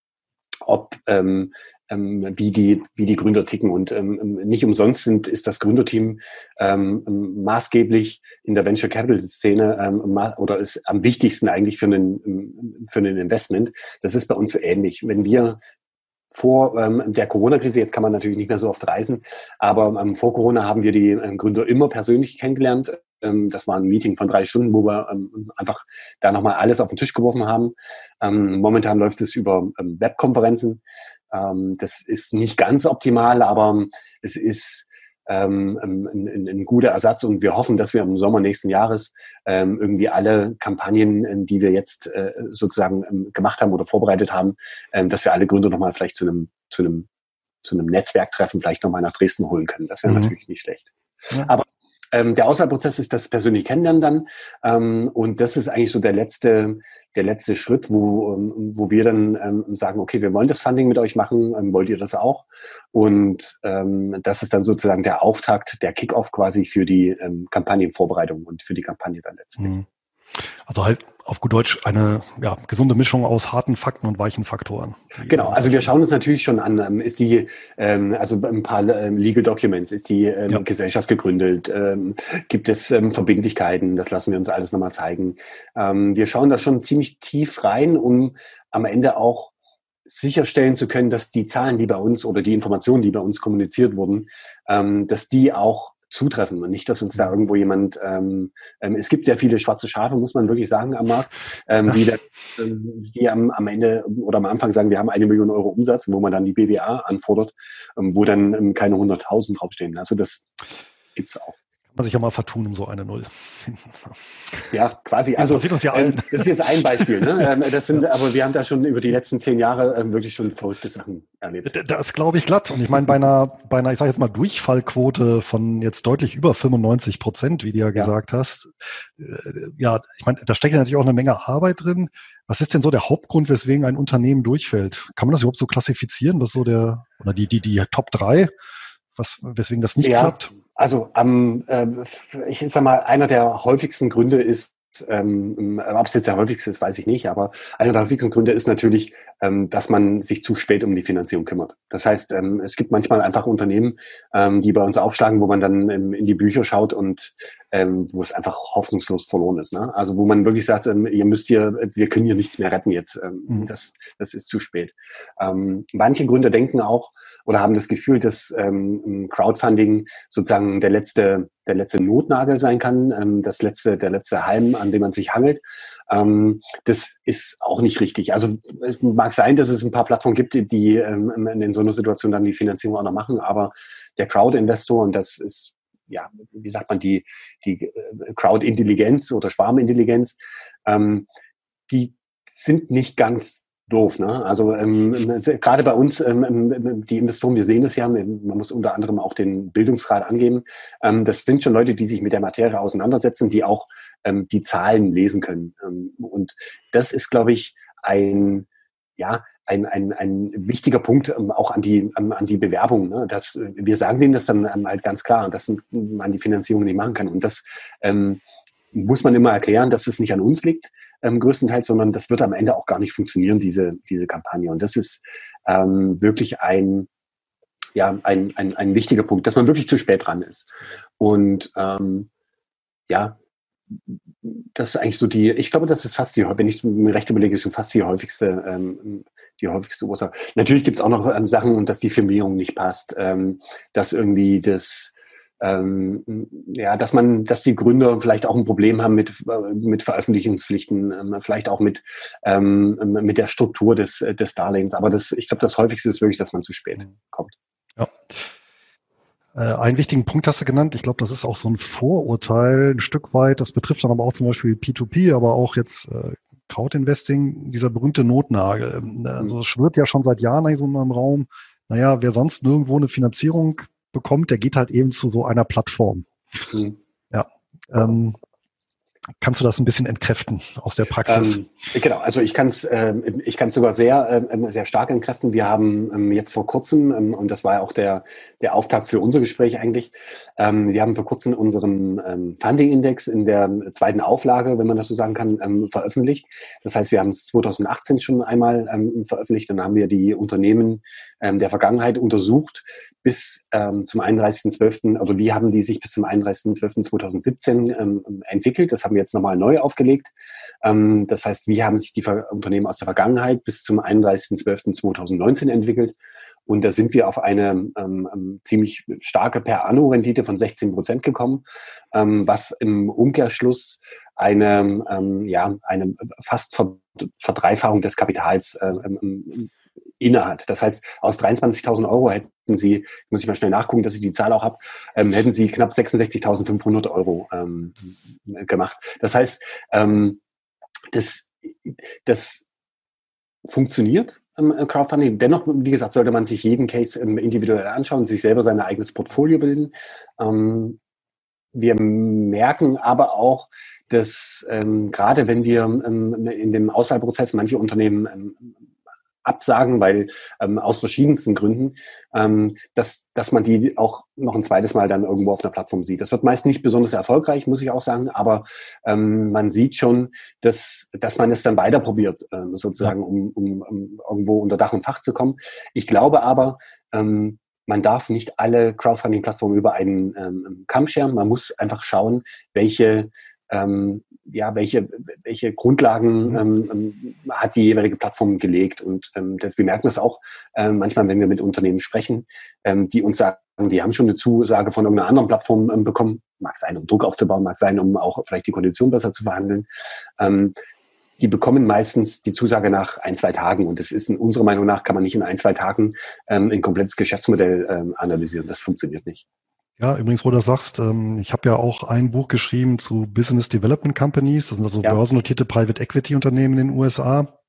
B: ob ähm, wie die wie die Gründer ticken und ähm, ähm, nicht umsonst sind ist das Gründerteam ähm, ähm maßgeblich in der Venture Capital Szene ähm, oder ist am wichtigsten eigentlich für einen für einen Investment. Das ist bei uns so ähnlich. Wenn wir vor ähm, der Corona-Krise, jetzt kann man natürlich nicht mehr so oft reisen, aber ähm, vor Corona haben wir die ähm, Gründer immer persönlich kennengelernt. Ähm, das war ein Meeting von drei Stunden, wo wir ähm, einfach da nochmal alles auf den Tisch geworfen haben. Ähm, momentan läuft es über ähm, Webkonferenzen. Ähm, das ist nicht ganz optimal, aber es ist ähm, ein, ein, ein, guter Ersatz und wir hoffen, dass wir im Sommer nächsten Jahres ähm, irgendwie alle Kampagnen, ähm, die wir jetzt äh, sozusagen ähm, gemacht haben oder vorbereitet haben, ähm, dass wir alle Gründer nochmal vielleicht zu einem, zu einem, zu einem Netzwerktreffen vielleicht nochmal nach Dresden holen können. Das wäre mhm. natürlich nicht schlecht. Ja. Aber ähm, der Auswahlprozess ist das persönliche Kennenlernen dann. Ähm, und das ist eigentlich so der letzte, der letzte Schritt, wo, ähm, wo wir dann ähm, sagen, okay, wir wollen das Funding mit euch machen, ähm, wollt ihr das auch? Und ähm, das ist dann sozusagen der Auftakt, der Kickoff quasi für die ähm, Kampagnenvorbereitung und für die Kampagne dann letztlich. Mhm.
A: Also halt auf gut Deutsch eine ja, gesunde Mischung aus harten Fakten und weichen Faktoren.
B: Genau, also wir schauen uns natürlich schon an, ähm, ist die, ähm, also ein paar ähm, Legal Documents, ist die ähm, ja. Gesellschaft gegründet, ähm, gibt es ähm, Verbindlichkeiten, das lassen wir uns alles nochmal zeigen. Wir schauen da schon ziemlich tief rein, um am Ende auch sicherstellen zu können, dass die Zahlen, die bei uns oder die Informationen, die bei uns kommuniziert wurden, dass die auch zutreffen und nicht, dass uns da irgendwo jemand, ähm, ähm, es gibt sehr viele schwarze Schafe, muss man wirklich sagen, am Markt, ähm, die, da, ähm, die am, am Ende oder am Anfang sagen, wir haben eine Million Euro Umsatz, wo man dann die BWA anfordert, ähm, wo dann ähm, keine 100.000 draufstehen. Also das gibt's auch.
A: Man sich ja mal vertun um so eine Null.
B: Ja, quasi. Also,
A: das uns ja allen.
B: Ähm, das ist jetzt ein Beispiel. Ne? *laughs* Ähm, das sind, aber wir haben da schon über die letzten zehn Jahre ähm, wirklich schon verrückte Sachen erlebt.
A: Das glaube ich glatt. Und ich meine, bei einer, bei einer, ich sage jetzt mal, Durchfallquote von jetzt deutlich über 95 Prozent, wie du ja, ja. gesagt hast, äh, ja, ich meine, da steckt ja natürlich auch eine Menge Arbeit drin. Was ist denn so der Hauptgrund, weswegen ein Unternehmen durchfällt? Kann man das überhaupt so klassifizieren? Was so der, oder die, die, die Top drei, was, weswegen das nicht ja. klappt?
B: Also ähm, äh, ich sag mal, einer der häufigsten Gründe ist ähm, ob es jetzt der häufigste ist, weiß ich nicht, aber einer der häufigsten Gründe ist natürlich, ähm, dass man sich zu spät um die Finanzierung kümmert. Das heißt, ähm, es gibt manchmal einfach Unternehmen, ähm, die bei uns aufschlagen, wo man dann ähm, in die Bücher schaut und ähm, wo es einfach hoffnungslos verloren ist. Ne? Also wo man wirklich sagt, ähm, ihr müsst hier, wir können hier nichts mehr retten jetzt. Ähm, mhm. das, das ist zu spät. Ähm, manche Gründer denken auch oder haben das Gefühl, dass ähm, Crowdfunding sozusagen der letzte der letzte Notnagel sein kann, ähm, das letzte, der letzte Halm, an dem man sich hangelt. Ähm, das ist auch nicht richtig. Also es mag sein, dass es ein paar Plattformen gibt, die, ähm, in so einer Situation dann die Finanzierung auch noch machen, aber der Crowd-Investor, und das ist ja, wie sagt man, die, die äh, Crowd-Intelligenz oder Schwarmintelligenz, ähm, die sind nicht ganz doof. Ne? Also ähm, gerade bei uns, ähm, ähm, die Investoren, wir sehen das ja, man muss unter anderem auch den Bildungsgrad angeben. Ähm, das sind schon Leute, die sich mit der Materie auseinandersetzen, die auch ähm, die Zahlen lesen können. Ähm, und das ist, glaube ich, ein, ja, ein, ein, ein wichtiger Punkt ähm, auch an die, ähm, an die Bewerbung. Ne? Dass, äh, wir sagen denen das dann ähm, halt ganz klar, dass man die Finanzierung nicht machen kann. Und das ähm, muss man immer erklären, dass es nicht an uns liegt, ähm, größtenteils, sondern das wird am Ende auch gar nicht funktionieren, diese, diese Kampagne. Und das ist ähm, wirklich ein, ja, ein, ein, ein wichtiger Punkt, dass man wirklich zu spät dran ist. Und ähm, ja, das ist eigentlich so die, ich glaube, das ist fast die, wenn ich mir recht überlege, ist fast die häufigste, ähm, die häufigste Ursache. Natürlich gibt es auch noch ähm, Sachen, dass die Firmierung nicht passt, ähm, dass irgendwie das, ähm, ja, dass man, dass die Gründer vielleicht auch ein Problem haben mit, mit Veröffentlichungspflichten, ähm, vielleicht auch mit, ähm, mit der Struktur des, des Darlehens. Aber das, ich glaube, das häufigste ist wirklich, dass man zu spät mhm. kommt.
A: Ja. Äh, einen wichtigen Punkt hast du genannt. Ich glaube, das ist auch so ein Vorurteil ein Stück weit. Das betrifft dann aber auch zum Beispiel P2P, aber auch jetzt äh, Crowdinvesting, dieser berühmte Notnagel. Ähm, also es schwirrt ja schon seit Jahren in so einem Raum. Naja, wer sonst nirgendwo eine Finanzierung bekommt, der geht halt eben zu so einer Plattform. Mhm. Ja. Ähm, Kannst du das ein bisschen entkräften aus der Praxis? Ähm,
B: genau, also ich kann es äh, ich kann's sogar sehr, äh, sehr stark entkräften. Wir haben ähm, jetzt vor kurzem, ähm, und das war ja auch der, der Auftakt für unser Gespräch eigentlich, ähm, wir haben vor kurzem unseren ähm, Funding-Index in der zweiten Auflage, wenn man das so sagen kann, ähm, veröffentlicht. Das heißt, wir haben es 2018 schon einmal veröffentlicht. Dann haben wir die Unternehmen der Vergangenheit untersucht bis zum 31.12., oder wie haben die sich bis zum 31.12.2017 entwickelt. Das haben jetzt nochmal neu aufgelegt. Ähm, das heißt, wie haben sich die Unternehmen aus der Vergangenheit bis zum 31.12.2019 entwickelt? Und da sind wir auf eine ähm, ähm, ziemlich starke per Anno-Rendite von 16 Prozent gekommen, ähm, was im Umkehrschluss eine, ähm, ja, eine fast Verdreifachung des Kapitals äh, ähm, innehat. Das heißt, aus 23.000 Euro hätten Sie, muss ich mal schnell nachgucken, dass ich die Zahl auch habe, ähm, hätten Sie knapp 66.500 Euro ähm, gemacht. Das heißt, ähm, das, das funktioniert im Crowdfunding. Dennoch, wie gesagt, sollte man sich jeden Case ähm, individuell anschauen, sich selber sein eigenes Portfolio bilden. Ähm, wir merken aber auch, dass ähm, gerade wenn wir in dem Auswahlprozess manche Unternehmen absagen, weil ähm, aus verschiedensten Gründen, ähm, dass, dass man die auch noch ein zweites Mal dann irgendwo auf einer Plattform sieht. Das wird meist nicht besonders erfolgreich, muss ich auch sagen, aber ähm, man sieht schon, dass, dass man es dann weiter probiert, ähm, sozusagen, um, um, um irgendwo unter Dach und Fach zu kommen. Ich glaube aber, ähm, man darf nicht alle Crowdfunding-Plattformen über einen ähm, Kamm scheren. Man muss einfach schauen, welche ähm, ja, welche, welche Grundlagen ähm, ähm, hat die jeweilige Plattform gelegt. Und ähm, wir merken das auch ähm, manchmal, wenn wir mit Unternehmen sprechen, ähm, die uns sagen, die haben schon eine Zusage von irgendeiner anderen Plattform ähm, bekommen. Mag sein, um Druck aufzubauen, mag sein, um auch vielleicht die Kondition besser zu verhandeln. Ähm, die bekommen meistens die Zusage nach ein, zwei Tagen. Und das ist in unserer Meinung nach, kann man nicht in ein, zwei Tagen ähm, ein komplettes Geschäftsmodell ähm, analysieren. Das funktioniert nicht.
A: Ja, übrigens, wo du das sagst, ähm, ich habe ja auch ein Buch geschrieben zu Business Development Companies. Das sind also ja. börsennotierte Private Equity Unternehmen in den USA.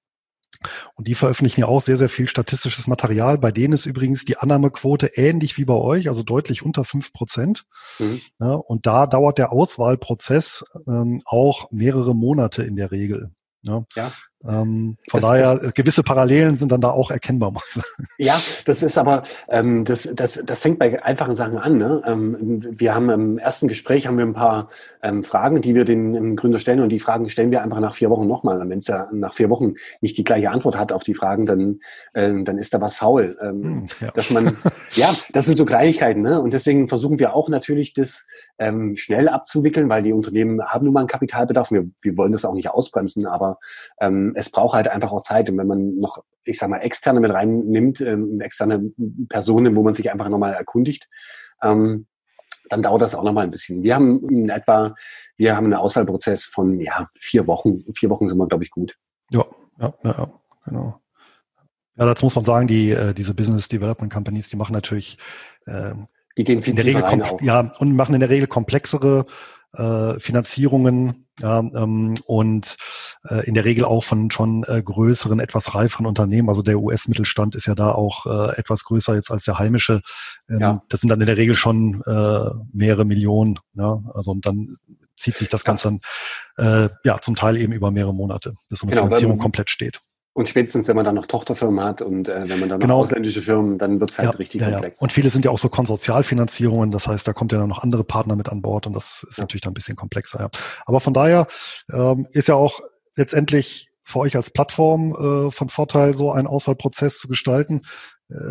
A: Und die veröffentlichen ja auch sehr, sehr viel statistisches Material. Bei denen ist übrigens die Annahmequote ähnlich wie bei euch, also deutlich unter fünf Prozent. Mhm. Ja, und da dauert der Auswahlprozess ähm, auch mehrere Monate in der Regel. Ja. ja. Ähm, von das, daher, das, gewisse Parallelen sind dann da auch erkennbar.
B: Ja, das ist aber, ähm, das, das, das fängt bei einfachen Sachen an. Ne? Ähm, wir haben im ersten Gespräch haben wir ein paar ähm, Fragen, die wir den Gründer stellen und die Fragen stellen wir einfach nach vier Wochen nochmal. Wenn es ja nach vier Wochen nicht die gleiche Antwort hat auf die Fragen, dann, ähm, dann ist da was faul. Ähm, hm, ja. Dass man, ja, das sind so Kleinigkeiten. Ne? Und deswegen versuchen wir auch natürlich, das schnell abzuwickeln, weil die Unternehmen haben nun mal einen Kapitalbedarf. Wir, wir wollen das auch nicht ausbremsen, aber ähm, es braucht halt einfach auch Zeit. Und wenn man noch, ich sag mal, externe mit reinnimmt, ähm, externe Personen, wo man sich einfach nochmal erkundigt, ähm, dann dauert das auch nochmal ein bisschen. Wir haben in etwa, wir haben einen Auswahlprozess von ja, vier Wochen. Vier Wochen sind wir, glaube ich, gut.
A: Ja, ja, ja, genau. Ja, dazu muss man sagen, die, äh, diese Business Development Companies, die machen natürlich äh, die gehen viel in der Regel auch. ja und machen in der Regel komplexere äh, Finanzierungen ja, ähm, und äh, in der Regel auch von schon äh, größeren, etwas reiferen Unternehmen. Also der US-Mittelstand ist ja da auch äh, etwas größer jetzt als der heimische. Ähm, ja. Das sind dann in der Regel schon äh, mehrere Millionen. Ja? Also und dann zieht sich das Ganze dann äh, ja zum Teil eben über mehrere Monate, bis so eine genau, Finanzierung komplett steht.
B: Und spätestens, wenn man dann noch Tochterfirmen hat und äh, wenn man dann genau. noch ausländische Firmen, dann wird es halt
A: ja,
B: richtig
A: ja,
B: komplex.
A: Ja. Und viele sind ja auch so Konsortialfinanzierungen, das heißt, da kommt ja dann noch andere Partner mit an Bord und das ist natürlich dann ein bisschen komplexer. Ja. Aber von daher ähm, ist ja auch letztendlich für euch als Plattform äh, von Vorteil, so einen Auswahlprozess zu gestalten,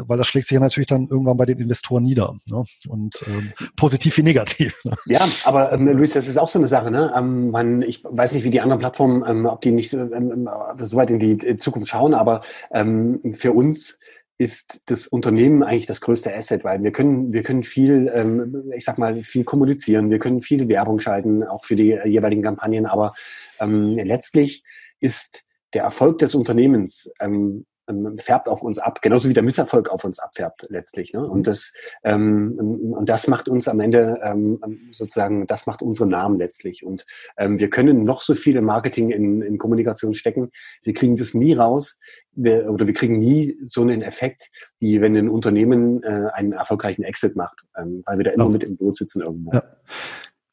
A: weil das schlägt sich ja natürlich dann irgendwann bei den Investoren nieder. Ne? Und ähm, positiv wie negativ.
B: Ne? Ja, aber ähm, Luis, das ist auch so eine Sache. Ne? Ähm, man, ich weiß nicht, wie die anderen Plattformen, ähm, ob die nicht ähm, ähm so weit in die Zukunft schauen, aber ähm, für uns ist das Unternehmen eigentlich das größte Asset, weil wir können, wir können viel, ähm, ich sag mal, viel kommunizieren, wir können viel Werbung schalten, auch für die jeweiligen Kampagnen, aber ähm, letztlich ist der Erfolg des Unternehmens ähm, ähm, färbt auf uns ab, genauso wie der Misserfolg auf uns abfärbt letztlich. Ne? Und mhm. das ähm, und das macht uns am Ende ähm, sozusagen, das macht unseren Namen letztlich. Und ähm, wir können noch so viel im Marketing in, in Kommunikation stecken, wir kriegen das nie raus, wir, oder wir kriegen nie so einen Effekt, wie wenn ein Unternehmen äh, einen erfolgreichen Exit macht, ähm, weil wir da immer ja. mit im Boot sitzen irgendwo. Ja.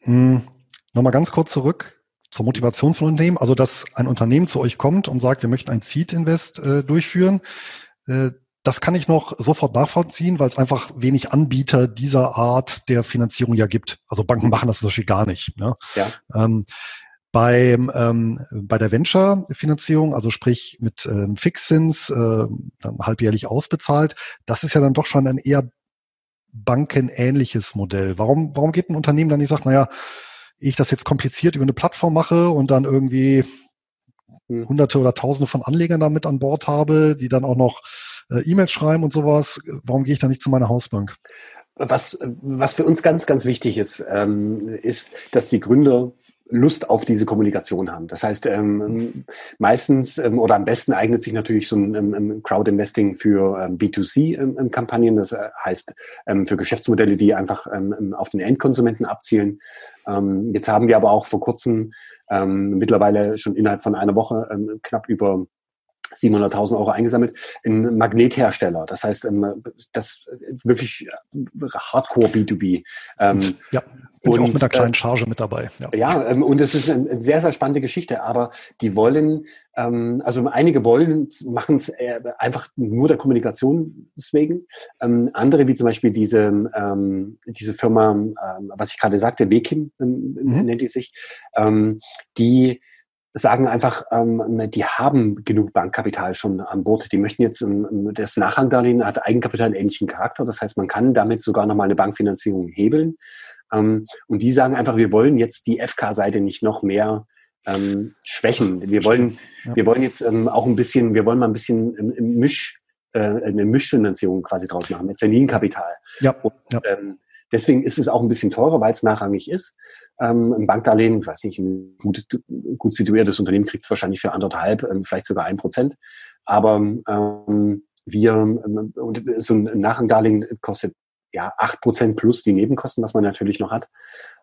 A: Hm. Nochmal ganz kurz zurück zur Motivation von Unternehmen. Also, dass ein Unternehmen zu euch kommt und sagt, wir möchten ein Seed-Invest äh, durchführen. Äh, das kann ich noch sofort nachvollziehen, weil es einfach wenig Anbieter dieser Art der Finanzierung ja gibt. Also Banken machen das zum Beispiel gar nicht. Ne? Ja. Ähm, beim, ähm, bei der Venture-Finanzierung, also sprich mit ähm, Fixzins, äh, dann halbjährlich ausbezahlt, das ist ja dann doch schon ein eher bankenähnliches Modell. Warum, warum geht ein Unternehmen dann nicht sagt, naja, ich das jetzt kompliziert über eine Plattform mache und dann irgendwie hm. hunderte oder tausende von Anlegern damit an Bord habe, die dann auch noch äh, E-Mails schreiben und sowas, warum gehe ich da nicht zu meiner Hausbank?
B: Was, was für uns ganz, ganz wichtig ist, ähm, ist, dass die Gründer Lust auf diese Kommunikation haben. Das heißt, ähm, meistens ähm, oder am besten eignet sich natürlich so ein ähm, Crowd-Investing für ähm, B2C-Kampagnen, das äh, heißt ähm, für Geschäftsmodelle, die einfach ähm, auf den Endkonsumenten abzielen. Jetzt haben wir aber auch vor kurzem mittlerweile schon innerhalb von einer Woche knapp über 700.000 Euro eingesammelt, ein Magnethersteller. Das heißt, das wirklich Hardcore B2B.
A: ja, bin und, auch mit einer kleinen äh, Charge mit dabei.
B: Ja, ja ähm, und es ist eine sehr, sehr spannende Geschichte, aber die wollen, ähm, also einige wollen, machen es äh, einfach nur der Kommunikation deswegen. Ähm, andere, wie zum Beispiel diese, ähm, diese Firma, ähm, was ich gerade sagte, Wekim ähm, mhm. nennt die sich, ähm, die sagen einfach, ähm, die haben genug Bankkapital schon an Bord. Die möchten jetzt, ähm, das Nachrangdarlehen hat Eigenkapital einen ähnlichen Charakter. Das heißt, man kann damit sogar nochmal eine Bankfinanzierung hebeln. Ähm, und die sagen einfach, wir wollen jetzt die FK-Seite nicht noch mehr ähm, schwächen. Wir wollen, ja. wir wollen jetzt ähm, auch ein bisschen, wir wollen mal ein bisschen im Misch, äh, eine Mischfinanzierung quasi draus machen, Mezzaninkapital. Ja. Und, ja. Ähm, deswegen ist es auch ein bisschen teurer, weil es nachrangig ist. Ähm, ein Bankdarlehen, ich weiß nicht, ein gut, gut situiertes Unternehmen kriegt es wahrscheinlich für anderthalb, ähm, vielleicht sogar ein Prozent. Aber ähm, wir, ähm, so ein Nachrangdarlehen kostet ja, acht Prozent plus die Nebenkosten, was man natürlich noch hat.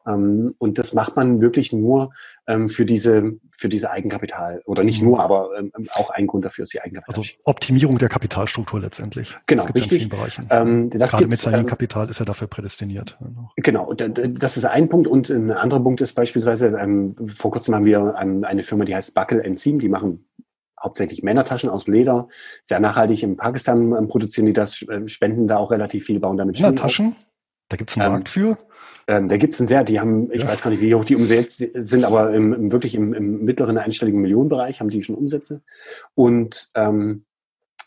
B: Ähm, und das macht man wirklich nur ähm, für diese, für diese Eigenkapital. Oder nicht nur, aber ähm, auch ein Grund dafür ist die Eigenkapital.
A: Also Optimierung der Kapitalstruktur letztendlich.
B: Genau,
A: das
B: richtig.
A: in Bereichen.
B: Ähm, das
A: Gerade Mezzaninkapital ist ja dafür prädestiniert.
B: Genau, das ist ein Punkt. Und ein anderer Punkt ist beispielsweise, ähm, vor kurzem haben wir eine Firma, die heißt Buckle Seam, die machen hauptsächlich Männertaschen aus Leder, sehr nachhaltig in Pakistan ähm, produzieren die das, äh, spenden da auch relativ viel, bauen damit
A: Männertaschen? Da gibt es einen ähm, Markt für?
B: Ähm, da gibt es einen sehr, die haben, ich ja. weiß gar nicht, wie hoch die Umsätze sind, aber im, im wirklich im, im, mittleren einstelligen Millionenbereich haben die schon Umsätze. Und ähm,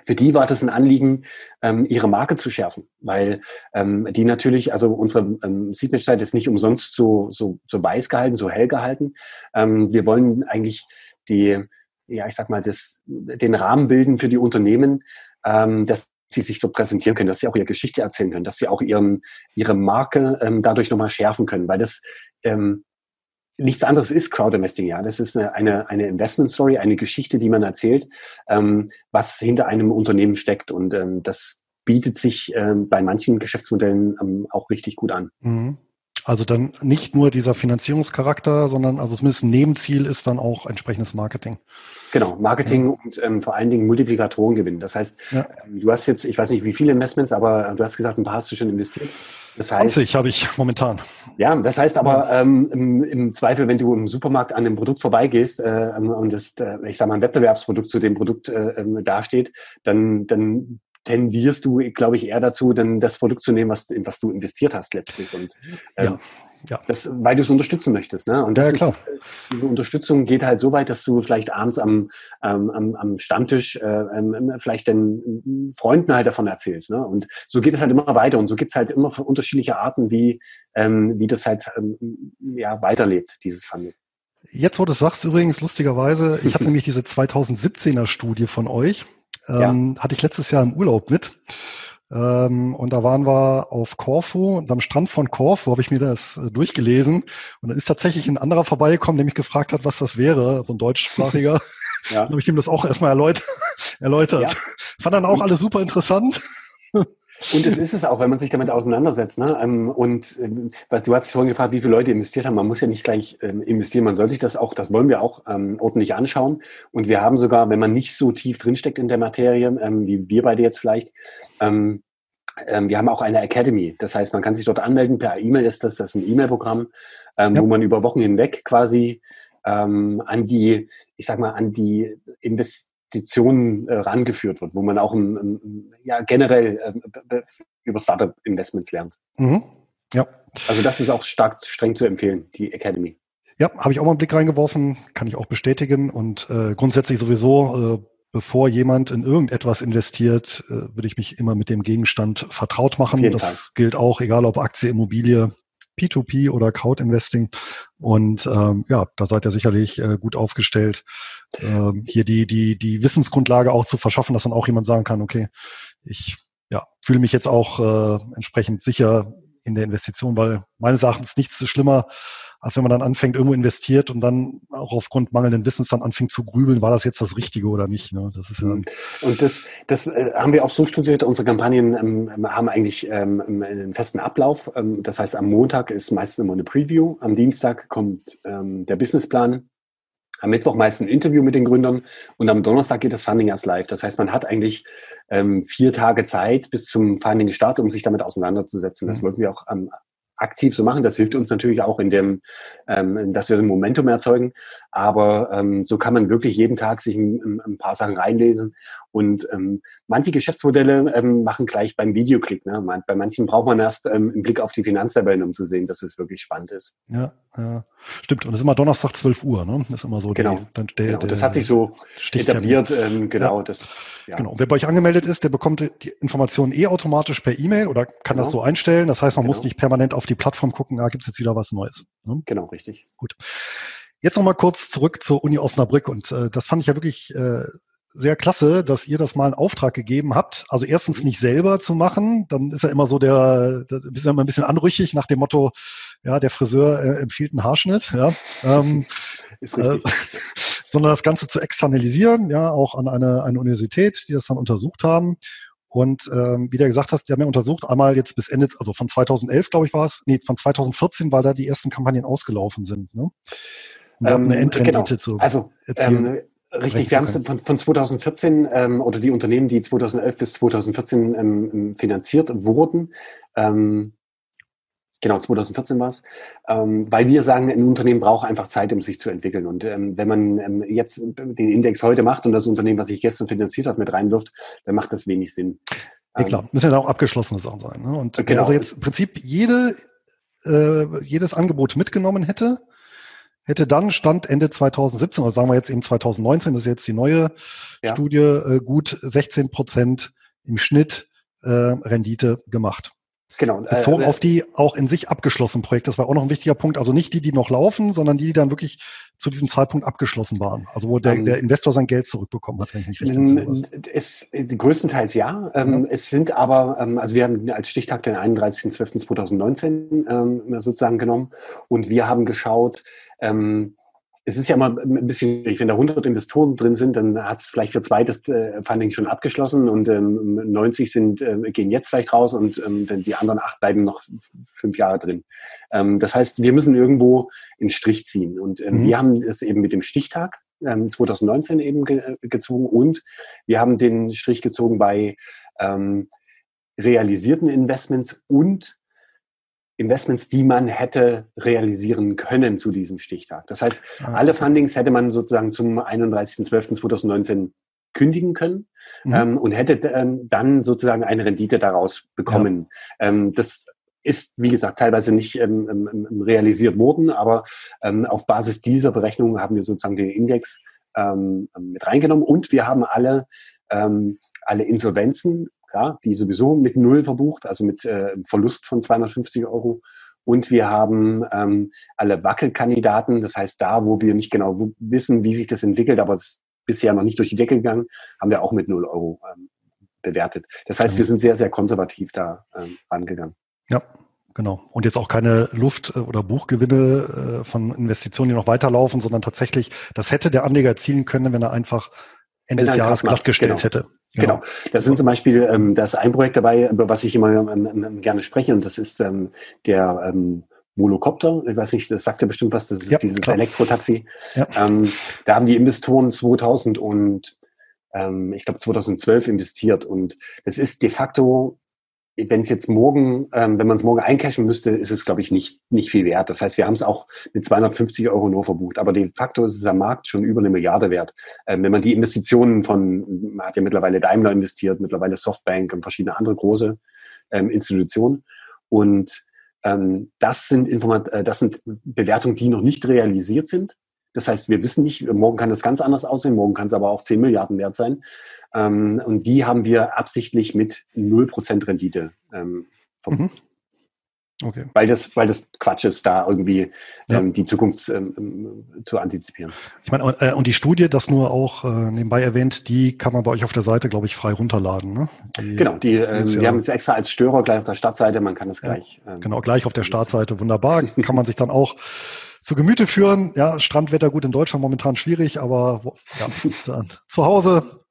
B: für die war das ein Anliegen, ähm, ihre Marke zu schärfen, weil ähm, die natürlich, also unsere ähm, Seedmatch-Seite ist nicht umsonst so, so, so weiß gehalten, so hell gehalten. Ähm, wir wollen eigentlich die, ja, ich sag mal, das, den Rahmen bilden für die Unternehmen, ähm, dass sie sich so präsentieren können, dass sie auch ihre Geschichte erzählen können, dass sie auch ihren, ihre Marke ähm, dadurch nochmal schärfen können, weil das ähm, nichts anderes ist Crowdinvesting, ja. Das ist eine, eine, Investment Story, eine Geschichte, die man erzählt, ähm, was hinter einem Unternehmen steckt und ähm, das bietet sich ähm, bei manchen Geschäftsmodellen ähm, auch richtig gut an.
A: Mhm. Also dann nicht nur dieser Finanzierungscharakter, sondern also zumindest ein Nebenziel ist dann auch entsprechendes Marketing.
B: Genau, Marketing ja. und ähm, vor allen Dingen Multiplikatoren gewinnen. Das heißt, ja. ähm, du hast jetzt, ich weiß nicht wie viele Investments, aber du hast gesagt, ein paar hast du schon investiert.
A: Das heißt, 20 habe ich momentan.
B: Ja, das heißt aber ähm, im, im, Zweifel, wenn du im Supermarkt an dem Produkt vorbeigehst äh, und das, äh, ich sage mal, ein Wettbewerbsprodukt zu dem Produkt äh, ähm, dasteht, dann, dann tendierst du, glaube ich, eher dazu, dann das Produkt zu nehmen, was, in was du investiert hast letztlich. Und ähm, ja. Ja. Das, weil du es unterstützen möchtest. Ne? Und das ja, klar. Ist, die Unterstützung geht halt so weit, dass du vielleicht abends am, ähm, am, am Stammtisch äh, ähm, vielleicht den Freunden halt davon erzählst. Ne? Und so geht es halt immer weiter. Und so gibt es halt immer unterschiedliche Arten, wie, ähm, wie das halt ähm, ja, weiterlebt, dieses Funding.
A: Jetzt, wo du es sagst, übrigens lustigerweise, ich hatte *laughs* nämlich diese 2017er Studie von euch ähm, ja. hatte ich letztes Jahr im Urlaub mit. Ähm, und da waren wir auf Korfu und am Strand von Korfu habe ich mir das äh, durchgelesen. Und dann ist tatsächlich ein anderer vorbeigekommen, der mich gefragt hat, was das wäre, so ein deutschsprachiger. *laughs* ja. *laughs* Dann habe ich ihm das auch erstmal erläutert. *laughs* erläutert. Ja. Fand dann auch alle super interessant.
B: Und es ist es auch, wenn man sich damit auseinandersetzt. Ne? Ähm, und ähm, du hast vorhin gefragt, wie viele Leute investiert haben. Man muss ja nicht gleich ähm, investieren. Man soll sich das auch, das wollen wir auch ordentlich anschauen. Und wir haben sogar, wenn man nicht so tief drinsteckt in der Materie, wie wir beide jetzt vielleicht, wir haben auch eine Academy. Das heißt, man kann sich dort anmelden. Per E-Mail ist das, das ist ein E-Mail-Programm, ja. wo man über Wochen hinweg quasi an die, ich sag mal, an die Invest Investitionen äh, rangeführt wird, wo man auch im, im, ja, generell äh, über Startup-Investments lernt. Mhm. Ja. Also das ist auch stark streng zu empfehlen, die Academy.
A: Ja, habe ich auch mal einen Blick reingeworfen, kann ich auch bestätigen. Und äh, grundsätzlich sowieso, äh, bevor jemand in irgendetwas investiert, äh, würde ich mich immer mit dem Gegenstand vertraut machen. Das Fall. gilt auch, egal ob Aktie, Immobilie, P2P oder Crowd Investing. Und ähm, ja, da seid ihr sicherlich äh, gut aufgestellt, ähm, hier die, die, die Wissensgrundlage auch zu verschaffen, dass dann auch jemand sagen kann, okay, ich ja, fühle mich jetzt auch äh, entsprechend sicher in der Investition, weil meines Erachtens nichts ist schlimmer, als wenn man dann anfängt, irgendwo investiert und dann auch aufgrund mangelnden Wissens dann anfängt zu grübeln, war das jetzt das Richtige oder nicht. Ne? Das ist ja
B: mhm. und das, das äh, haben wir auch so studiert. Unsere Kampagnen ähm, haben eigentlich ähm, einen festen Ablauf. Ähm, das heißt, am Montag ist meistens immer eine Preview, am Dienstag kommt ähm, der Businessplan am Mittwoch meist ein Interview mit den Gründern und am Donnerstag geht das Funding erst live. Das heißt, man hat eigentlich ähm, vier Tage Zeit bis zum Funding-Start, um sich damit auseinanderzusetzen. Das mhm. wollten wir auch am aktiv so machen. Das hilft uns natürlich auch in dem, ähm, dass wir ein Momentum erzeugen. Aber ähm, so kann man wirklich jeden Tag sich ein, ein paar Sachen reinlesen. Und ähm, manche Geschäftsmodelle ähm, machen gleich beim Videoklick. Ne? Bei manchen braucht man erst ähm, einen Blick auf die Finanztabellen, um zu sehen, dass es wirklich spannend ist.
A: Ja, ja. stimmt. Und das ist immer Donnerstag 12 Uhr. Ne? Das ist immer so.
B: Genau.
A: Der,
B: der, genau. das hat sich so etabliert. Ähm, genau.
A: Ja. Das, ja. genau. Wer bei euch angemeldet ist, der bekommt die Informationen eh automatisch per E-Mail oder kann genau. das so einstellen. Das heißt, man genau. muss nicht permanent auf die Plattform gucken, ah, gibt es jetzt wieder was Neues.
B: Ne? Genau, richtig.
A: Gut. Jetzt nochmal kurz zurück zur Uni Osnabrück und äh, das fand ich ja wirklich äh, sehr klasse, dass ihr das mal in Auftrag gegeben habt. Also erstens nicht selber zu machen, dann ist ja immer so der, ist ja immer ein bisschen anrüchig nach dem Motto, ja, der Friseur äh, empfiehlt einen Haarschnitt, ja. Ähm, *laughs* ist richtig. Äh, *laughs* sondern das Ganze zu externalisieren, ja, auch an eine, eine Universität, die das dann untersucht haben Und ähm, wie du gesagt hast, die haben ja untersucht, einmal jetzt bis Ende, also von 2011, glaube ich, war es, nee, von 2014, weil da die ersten Kampagnen ausgelaufen sind. Ne?
B: Um ähm, eine Endrendite genau. zu also, erzielen. Ähm, Richtig, wir haben es von, von 2014 ähm, oder die Unternehmen, die 2011 bis 2014 ähm, finanziert wurden, ähm, Genau, 2014 war es. Ähm, weil wir sagen, ein Unternehmen braucht einfach Zeit, um sich zu entwickeln. Und ähm, wenn man ähm, jetzt den Index heute macht und das Unternehmen, was sich gestern finanziert hat, mit reinwirft, dann macht das wenig Sinn.
A: Ja, klar, ähm, müssen ja dann auch abgeschlossene Sachen sein. Ne? Und genau. also jetzt im Prinzip jede, äh, jedes Angebot mitgenommen hätte, hätte dann Stand Ende 2017, oder sagen wir jetzt eben 2019, das ist jetzt die neue ja. Studie, äh, gut 16 Prozent im Schnitt äh, Rendite gemacht. Genau. Bezogen äh, auf die auch in sich abgeschlossenen Projekte. Das war auch noch ein wichtiger Punkt. Also nicht die, die noch laufen, sondern die, die dann wirklich zu diesem Zeitpunkt abgeschlossen waren. Also wo der, ähm, der Investor sein Geld zurückbekommen hat, wenn ich mich
B: richtig erinnere. Es, größtenteils ja. Ähm, ja. Es sind aber, ähm, also wir haben als Stichtag den 31.12.2019 ähm, sozusagen genommen und wir haben geschaut, ähm, es ist ja immer ein bisschen schwierig, wenn da 100 Investoren drin sind, dann hat es vielleicht für zwei das äh, Funding schon abgeschlossen und ähm, 90 sind, äh, gehen jetzt vielleicht raus und ähm, die anderen acht bleiben noch fünf Jahre drin. Ähm, das heißt, wir müssen irgendwo einen Strich ziehen und ähm, mhm. wir haben es eben mit dem Stichtag 2019 ähm, eben ge äh, gezogen und wir haben den Strich gezogen bei ähm, realisierten Investments und Investments, die man hätte realisieren können zu diesem Stichtag. Das heißt, ah, alle Fundings hätte man sozusagen zum 31.12.2019 kündigen können mhm. ähm, und hätte ähm, dann sozusagen eine Rendite daraus bekommen. Ja. Ähm, das ist, wie gesagt, teilweise nicht ähm, ähm, ähm, realisiert worden, aber auf Basis dieser Berechnung haben wir sozusagen den Index mit reingenommen und wir haben alle, alle Insolvenzen ja, die sowieso mit Null verbucht, also mit äh, Verlust von 250 Euro. Und wir haben ähm, alle Wackelkandidaten, das heißt da, wo wir nicht genau wissen, wie sich das entwickelt, aber es ist bisher noch nicht durch die Decke gegangen, haben wir auch mit Null Euro ähm, bewertet. Das heißt, wir sind sehr, sehr konservativ da ähm, rangegangen.
A: Ja, Genau. Und jetzt auch keine Luft- äh, oder Buchgewinne äh, von Investitionen, die noch weiterlaufen, sondern tatsächlich, das hätte der Anleger erzielen können, wenn er einfach Ende des Jahres glattgestellt genau. hätte.
B: Genau. genau. Da sind zum Beispiel, ähm, da ist ein Projekt dabei, über was ich immer ähm, ähm, gerne spreche, und das ist ähm, der ähm, Volocopter. Ich weiß nicht, das sagt ja bestimmt was, das ist ja, dieses klar. Elektrotaxi. Ja. Ähm, da haben die Investoren 2000 und ähm, ich glaube 2012 investiert und das ist de facto wenn es jetzt morgen, ähm, wenn man es morgen eincashen müsste, ist es, glaube ich, nicht, nicht viel wert. Das heißt, wir haben es auch mit 250 Euro nur verbucht. Aber de facto ist es am Markt schon über eine Milliarde wert. Ähm, wenn man die Investitionen von, man hat ja mittlerweile Daimler investiert, mittlerweile Softbank und verschiedene andere große ähm, Institutionen. Und ähm, das, sind Informat äh, das sind Bewertungen, die noch nicht realisiert sind. Das heißt, wir wissen nicht, morgen kann das ganz anders aussehen, morgen kann es aber auch 10 Milliarden wert sein. Ähm, und die haben wir absichtlich mit 0% Rendite ähm, mhm. Okay. Weil das, weil das Quatsch ist, da irgendwie ja. ähm, die Zukunft ähm, zu antizipieren.
A: Ich meine, äh, und die Studie, das nur auch äh, nebenbei erwähnt, die kann man bei euch auf der Seite, glaube ich, frei runterladen. Ne?
B: Die, genau, die, äh, wir ja, haben es extra als Störer gleich auf der Startseite, man kann es gleich.
A: Ähm, genau, gleich auf der Startseite, wunderbar. kann man sich dann auch zu Gemüte führen. Ja, Strandwetter gut in Deutschland momentan schwierig, aber ja, zu Hause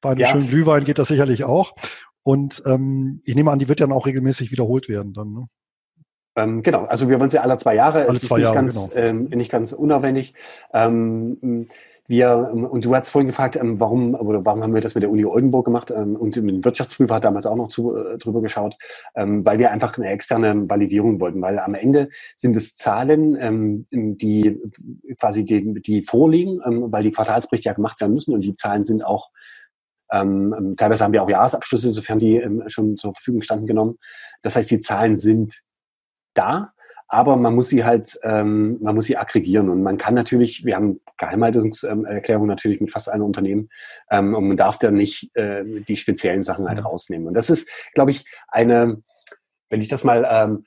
A: bei einem ja. schönen Glühwein geht das sicherlich auch. Und ähm, ich nehme an, die wird dann auch regelmäßig wiederholt werden dann. Ne?
B: Ähm, genau, also wir wollen sie alle zwei Jahre. Alle es zwei ist nicht, Jahre, ganz, genau. ähm, nicht ganz unaufwendig. Ähm, wir, ähm, und du hast vorhin gefragt, ähm, warum, oder warum haben wir das mit der Uni Oldenburg gemacht? Ähm, und ein Wirtschaftsprüfer hat damals auch noch zu, äh, drüber geschaut, weil wir einfach eine externe Validierung wollten, weil am Ende sind es Zahlen, die quasi die, die vorliegen, weil die Quartalsberichte ja gemacht werden müssen und die Zahlen sind auch teilweise haben wir auch Jahresabschlüsse, sofern die schon zur Verfügung standen, genommen. Das heißt, die Zahlen sind da, aber man muss sie halt, ähm, man muss sie aggregieren und man kann natürlich, wir haben Geheimhaltungserklärung natürlich mit fast allen Unternehmen ähm, und man darf da nicht äh, die speziellen Sachen halt rausnehmen. Und das ist, glaube ich, eine wenn ich das mal ähm,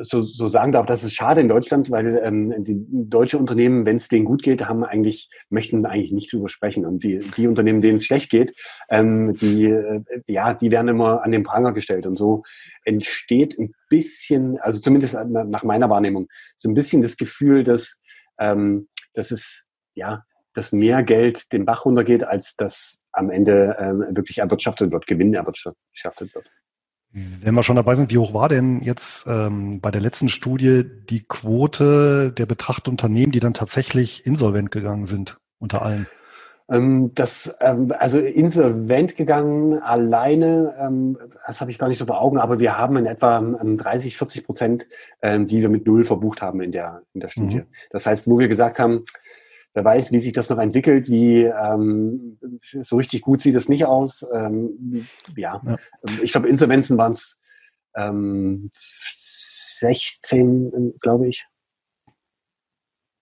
B: so, so sagen darf, das ist schade in Deutschland, weil ähm, die deutsche Unternehmen, wenn es denen gut geht, haben eigentlich möchten eigentlich nicht drüber sprechen und die die Unternehmen, denen es schlecht geht, ähm, die äh, ja, die werden immer an den Pranger gestellt und so entsteht ein bisschen, also zumindest nach meiner Wahrnehmung, so ein bisschen das Gefühl, dass ähm, dass es ja dass mehr Geld den Bach runtergeht, als das am Ende ähm, wirklich erwirtschaftet wird, Gewinn erwirtschaftet wird.
A: Wenn wir schon dabei sind, wie hoch war denn jetzt ähm, bei der letzten Studie die Quote der betrachteten Unternehmen, die dann tatsächlich insolvent gegangen sind, unter allen?
B: Ähm, das, ähm, also insolvent gegangen alleine, ähm, das habe ich gar nicht so vor Augen, aber wir haben in etwa 30, 40 Prozent, die wir mit Null verbucht haben in der, in der Studie. Mhm. Das heißt, wo wir gesagt haben, wer weiß, wie sich das noch entwickelt, wie ähm, so richtig gut sieht es nicht aus. Ähm, ja. ja. ich glaube, Insolvenzen waren es ähm, 16, glaube ich.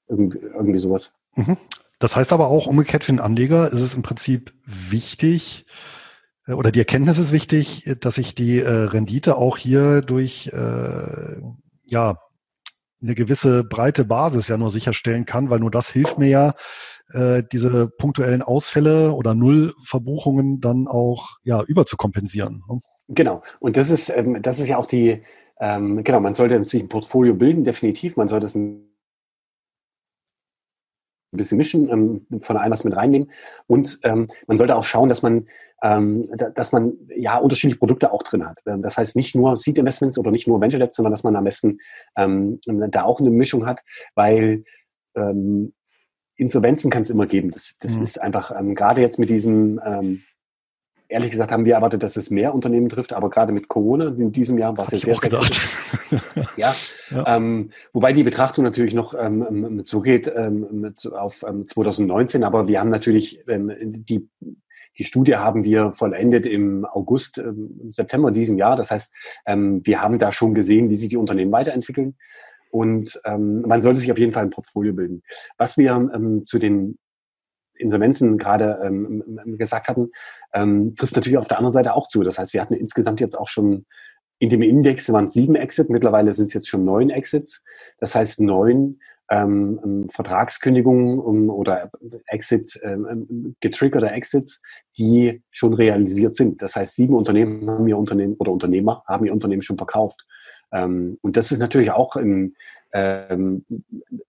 B: Irgendwie, irgendwie sowas.
A: Mhm. Das heißt aber auch umgekehrt für den Anleger ist es im Prinzip wichtig, äh, oder die Erkenntnis ist wichtig, dass ich die äh, Rendite auch hier durch äh, ja, eine gewisse breite Basis ja nur sicherstellen kann, weil nur das hilft mir ja, äh, diese punktuellen Ausfälle oder Nullverbuchungen dann auch ja überzukompensieren.
B: Ne? Genau. Und das ist, ähm, das ist ja auch die, ähm, genau, man sollte sich ein Portfolio bilden, definitiv. Man sollte es ein bisschen mischen, ähm, von allem was mit reinnehmen. Und ähm, man sollte auch schauen, dass man, ähm, da, dass man ja unterschiedliche Produkte auch drin hat. Ähm, das heißt nicht nur Seed Investments oder nicht nur Venture Debt, sondern dass man am besten ähm, da auch eine Mischung hat, weil ähm, Insolvenzen kann es immer geben. Das, das mhm. ist einfach ähm, gerade jetzt mit diesem ähm, ehrlich gesagt haben wir erwartet, dass es mehr Unternehmen trifft, aber gerade mit Corona in diesem Jahr war es ja sehr, sehr gedacht. *laughs* ja, ja. Ähm, wobei die Betrachtung natürlich noch ähm, zugeht ähm, auf ähm, 2019, aber wir haben natürlich ähm, die die Studie haben wir vollendet im August, ähm, September diesem Jahr. Das heißt, ähm, wir haben da schon gesehen, wie sich die Unternehmen weiterentwickeln. Und ähm, man sollte sich auf jeden Fall ein Portfolio bilden. Was wir ähm, zu den Insolvenzen gerade ähm, gesagt hatten, ähm, trifft natürlich auf der anderen Seite auch zu. Das heißt, wir hatten insgesamt jetzt auch schon in dem Index waren sieben Exits, mittlerweile sind es jetzt schon neun Exits. Das heißt neun ähm Vertragskündigungen um, oder Exits, ähm, ähm, getriggerte Exits, die schon realisiert sind. Das heißt, sieben Unternehmen haben ihr Unternehmen oder Unternehmer haben ihr Unternehmen schon verkauft. Ähm, und das ist natürlich auch ein, ähm,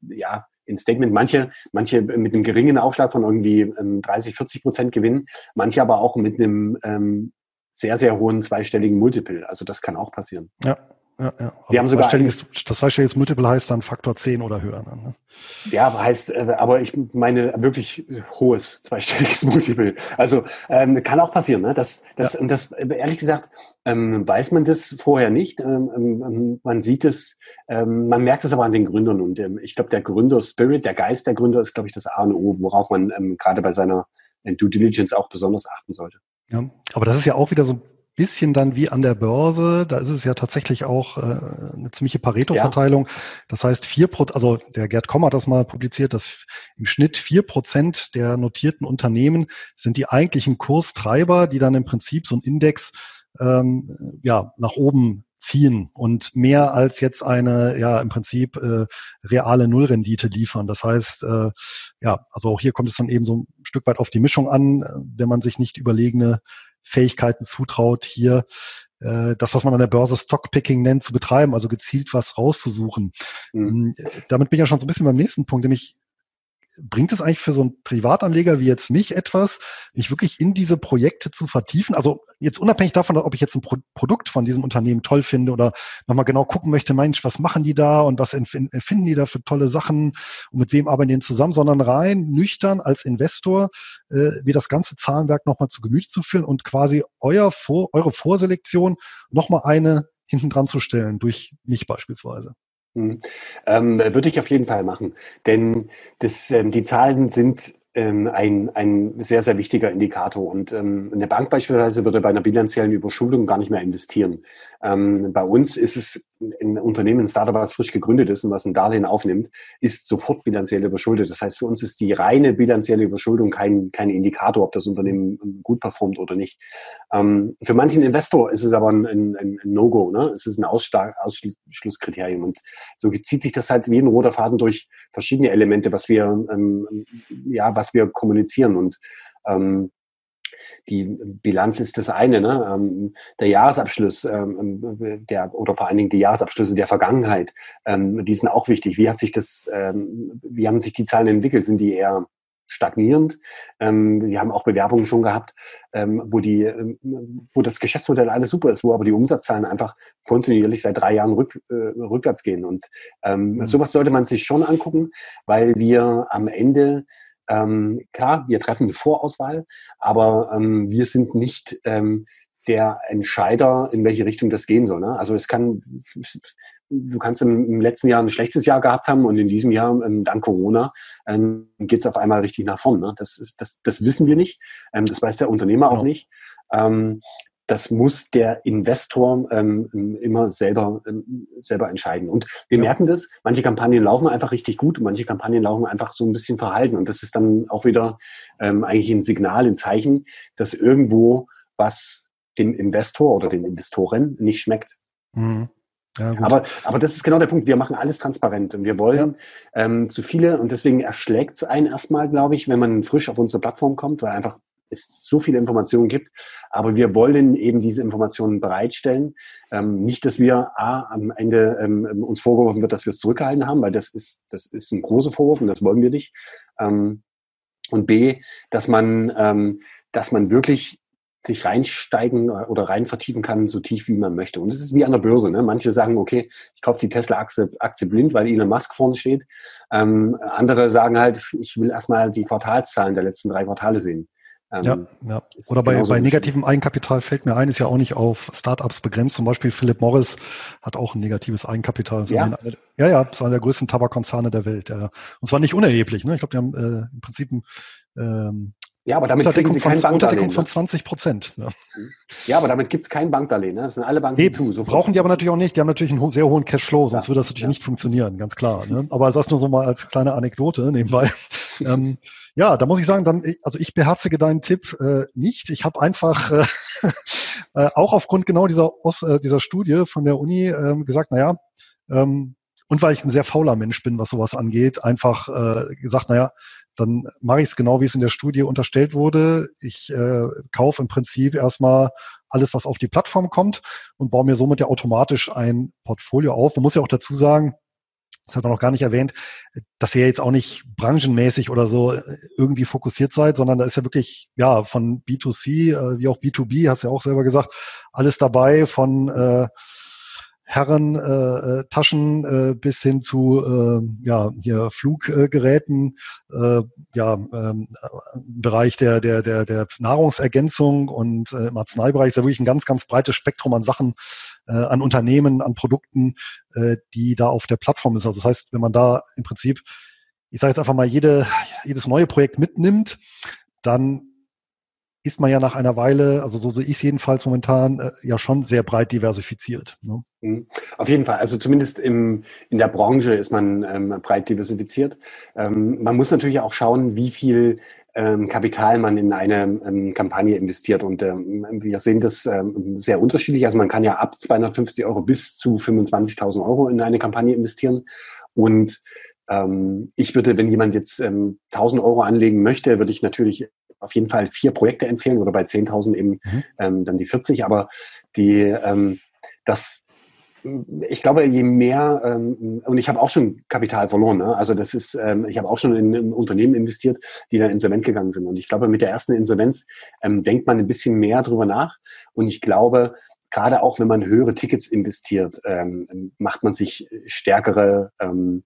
B: ja, in Statement. Manche, manche mit einem geringen Aufschlag von irgendwie ähm, 30, 40 Prozent Gewinn, manche aber auch mit einem ähm, sehr, sehr hohen zweistelligen Multiple. Also das kann auch passieren.
A: Ja, ja, ja.
B: Wir haben sogar
A: zweistelliges, das zweistelliges Multiple heißt dann Faktor 10 oder höher. Ne?
B: Ja, heißt, äh, aber ich meine wirklich hohes zweistelliges *laughs* Multiple. Also ähm, kann auch passieren. Ne? Das, das, ja. Und das, ehrlich gesagt, ähm, weiß man das vorher nicht. Ähm, ähm, ähm man sieht es, ähm, man merkt es aber an den Gründern. Und ich glaube, der Gründer-Spirit, der Geist der Gründer ist, glaube ich, das A und O, worauf man gerade bei seiner äh, Due Diligence auch besonders achten sollte.
A: Ja, aber das ist ja auch wieder so bisschen dann wie an der Börse. Da ist es ja tatsächlich auch äh, eine ziemliche Pareto-Verteilung. Ja. Das heißt, vier Prozent, also der Gerd Komm hat das mal publiziert, dass im Schnitt vier Prozent der notierten Unternehmen sind die eigentlichen Kurstreiber, die dann im Prinzip so ein Index ähm, ja nach oben ziehen und mehr als jetzt eine, ja, im Prinzip äh, reale Nullrendite liefern. Das heißt, äh, ja, also auch hier kommt es dann eben so ein Stück weit auf die Mischung an, wenn man sich nicht überlegene Fähigkeiten zutraut, hier äh, das, was man an der Börse Stockpicking nennt, zu betreiben, also gezielt was rauszusuchen. Mhm. Damit bin ich ja schon so ein bisschen beim nächsten Punkt, nämlich bringt es eigentlich für so einen Privatanleger wie jetzt mich etwas, mich wirklich in diese Projekte zu vertiefen? Also jetzt unabhängig davon, ob ich jetzt ein Pro Produkt von diesem Unternehmen toll finde oder nochmal genau gucken möchte, Mensch, was machen die da und was erfinden die da für tolle Sachen und mit wem arbeiten die zusammen, sondern rein nüchtern als Investor äh, wie das ganze Zahlenwerk nochmal zu Gemüte zu führen und quasi euer Vor eure Vorselektion nochmal eine hinten dran zu stellen, durch mich beispielsweise.
B: Hm. Ähm, würde ich auf jeden Fall machen, denn das, ähm, die Zahlen sind ähm, ein, ein sehr, sehr wichtiger Indikator. Und ähm, eine Bank beispielsweise würde bei einer bilanziellen Überschuldung gar nicht mehr investieren. Ähm, bei uns ist es ein Unternehmen, ein Startup, was frisch gegründet ist und was ein Darlehen aufnimmt, ist sofort bilanziell überschuldet. Das heißt, für uns ist die reine bilanzielle Überschuldung kein, kein Indikator, ob das Unternehmen gut performt oder nicht. Ähm, für manchen Investor ist es aber ein, ein, ein No-Go. Ne? Es ist ein Ausschlusskriterium. Und so zieht sich das halt wie ein roter Faden durch verschiedene Elemente, was wir, ähm, ja, was wir kommunizieren. Und ähm, die Bilanz ist das eine, ne? Ähm, der Jahresabschluss, ähm, der, oder vor allen Dingen die Jahresabschlüsse der Vergangenheit, ähm, die sind auch wichtig. Wie hat sich das, ähm, wie haben sich die Zahlen entwickelt? Sind die eher stagnierend. Ähm, wir haben auch Bewerbungen schon gehabt, ähm, wo die, ähm, wo das Geschäftsmodell alles super ist, wo aber die Umsatzzahlen einfach kontinuierlich seit drei Jahren rück, äh, rückwärts gehen. Und ähm, mhm. sowas sollte man sich schon angucken, weil wir am Ende ähm, klar, wir treffen eine Vorauswahl, aber ähm, wir sind nicht ähm, der Entscheider, in welche Richtung das gehen soll. Ne? Also es kann, du kannst im, letzten Jahr ein schlechtes Jahr gehabt haben und in diesem Jahr, ähm, dank Corona, ähm, geht es auf einmal richtig nach vorn. Ne? Das, das, das wissen wir nicht. Ähm, das weiß der Unternehmer auch nicht. Ähm, das muss der Investor ähm, immer selber, ähm, selber entscheiden. Und wir ja. merken das, manche Kampagnen laufen einfach richtig gut und manche Kampagnen laufen einfach so ein bisschen verhalten. Und das ist dann auch wieder ähm, eigentlich ein Signal, ein Zeichen, dass irgendwo was dem Investor oder den Investoren nicht schmeckt. Mhm. Ja, aber, aber das ist genau der Punkt. Wir machen alles transparent und wir wollen ja. ähm, zu viele und deswegen erschlägt es einen erstmal, glaube ich, wenn man frisch auf unsere Plattform kommt, weil einfach es so viele Informationen gibt. Aber wir wollen eben diese Informationen bereitstellen. Ähm, nicht, dass wir A, am Ende ähm, uns vorgeworfen wird, dass wir es zurückgehalten haben, weil das ist, das ist ein großer Vorwurf und das wollen wir nicht. Ähm, und B, dass man, ähm, dass man wirklich sich reinsteigen oder rein vertiefen kann, so tief wie man möchte. Und es ist wie an der Börse. Ne? Manche sagen, okay, ich kaufe die Tesla-Aktie Aktie blind, weil Elon Musk vorne steht. Ähm, andere sagen halt, ich will erstmal die Quartalszahlen der letzten drei Quartale sehen.
A: Ähm, ja, ja. Oder bei, bei negativem Eigenkapital fällt mir ein, ist ja auch nicht auf Startups begrenzt. Zum Beispiel Philip Morris hat auch ein negatives Eigenkapital. Ja, eine, ja, ja, ist einer der größten Tabakkonzerne der Welt. Und zwar nicht unerheblich. Ne? Ich glaube, die haben äh, im Prinzip ein ähm,
B: ja, aber damit kriegen sie kein
A: von, Bankdarlehen. Unterdeckung von 20 Prozent.
B: Ja. ja, aber damit gibt es kein Bankdarlehen. Ne? Das sind alle Banken
A: nee, zu. Sofort. Brauchen die aber natürlich auch nicht. Die haben natürlich einen sehr hohen Cashflow, sonst ja. würde das natürlich ja. nicht funktionieren, ganz klar. Ne? Aber das nur so mal als kleine Anekdote nebenbei. *laughs* ähm, ja, da muss ich sagen, dann, also ich beherzige deinen Tipp äh, nicht. Ich habe einfach äh, *laughs* äh, auch aufgrund genau dieser, äh, dieser Studie von der Uni äh, gesagt, naja, ähm, und weil ich ein sehr fauler Mensch bin, was sowas angeht, einfach äh, gesagt, naja, dann mache ich es genau, wie es in der Studie unterstellt wurde. Ich äh, kaufe im Prinzip erstmal alles, was auf die Plattform kommt und baue mir somit ja automatisch ein Portfolio auf. Man muss ja auch dazu sagen, das hat man noch gar nicht erwähnt, dass ihr jetzt auch nicht branchenmäßig oder so irgendwie fokussiert seid, sondern da ist ja wirklich, ja, von B2C äh, wie auch B2B, hast ja auch selber gesagt, alles dabei von äh, Herrentaschen äh, äh, bis hin zu äh, ja hier Fluggeräten, äh, ja ähm, Bereich der der der der Nahrungsergänzung und äh, im Arzneibereich ist ja wirklich ein ganz ganz breites Spektrum an Sachen, äh, an Unternehmen, an Produkten, äh, die da auf der Plattform ist. Also das heißt, wenn man da im Prinzip, ich sage jetzt einfach mal jede jedes neue Projekt mitnimmt, dann ist man ja nach einer Weile, also so sehe ich es jedenfalls momentan, äh, ja schon sehr breit diversifiziert. Ne?
B: Mhm. Auf jeden Fall. Also zumindest im, in der Branche ist man ähm, breit diversifiziert. Ähm, man muss natürlich auch schauen, wie viel ähm, Kapital man in eine ähm, Kampagne investiert. Und ähm, wir sehen das sehr unterschiedlich. Also man kann ja ab 250 Euro bis zu 25.000 Euro in eine Kampagne investieren. Und ich würde, wenn jemand jetzt ähm, 1000 Euro anlegen möchte, würde ich natürlich auf jeden Fall vier Projekte empfehlen oder bei 10.000 eben mhm. ähm, dann die 40. Aber die, ähm, das, ich glaube, je mehr, ähm, und ich habe auch schon Kapital verloren. Ne? Also das ist, ähm, ich habe auch schon in, in, Unternehmen investiert, die dann insolvent gegangen sind. Und ich glaube, mit der ersten Insolvenz ähm, denkt man ein bisschen mehr drüber nach. Und ich glaube, gerade auch wenn man höhere Tickets investiert, ähm, macht man sich stärkere ähm,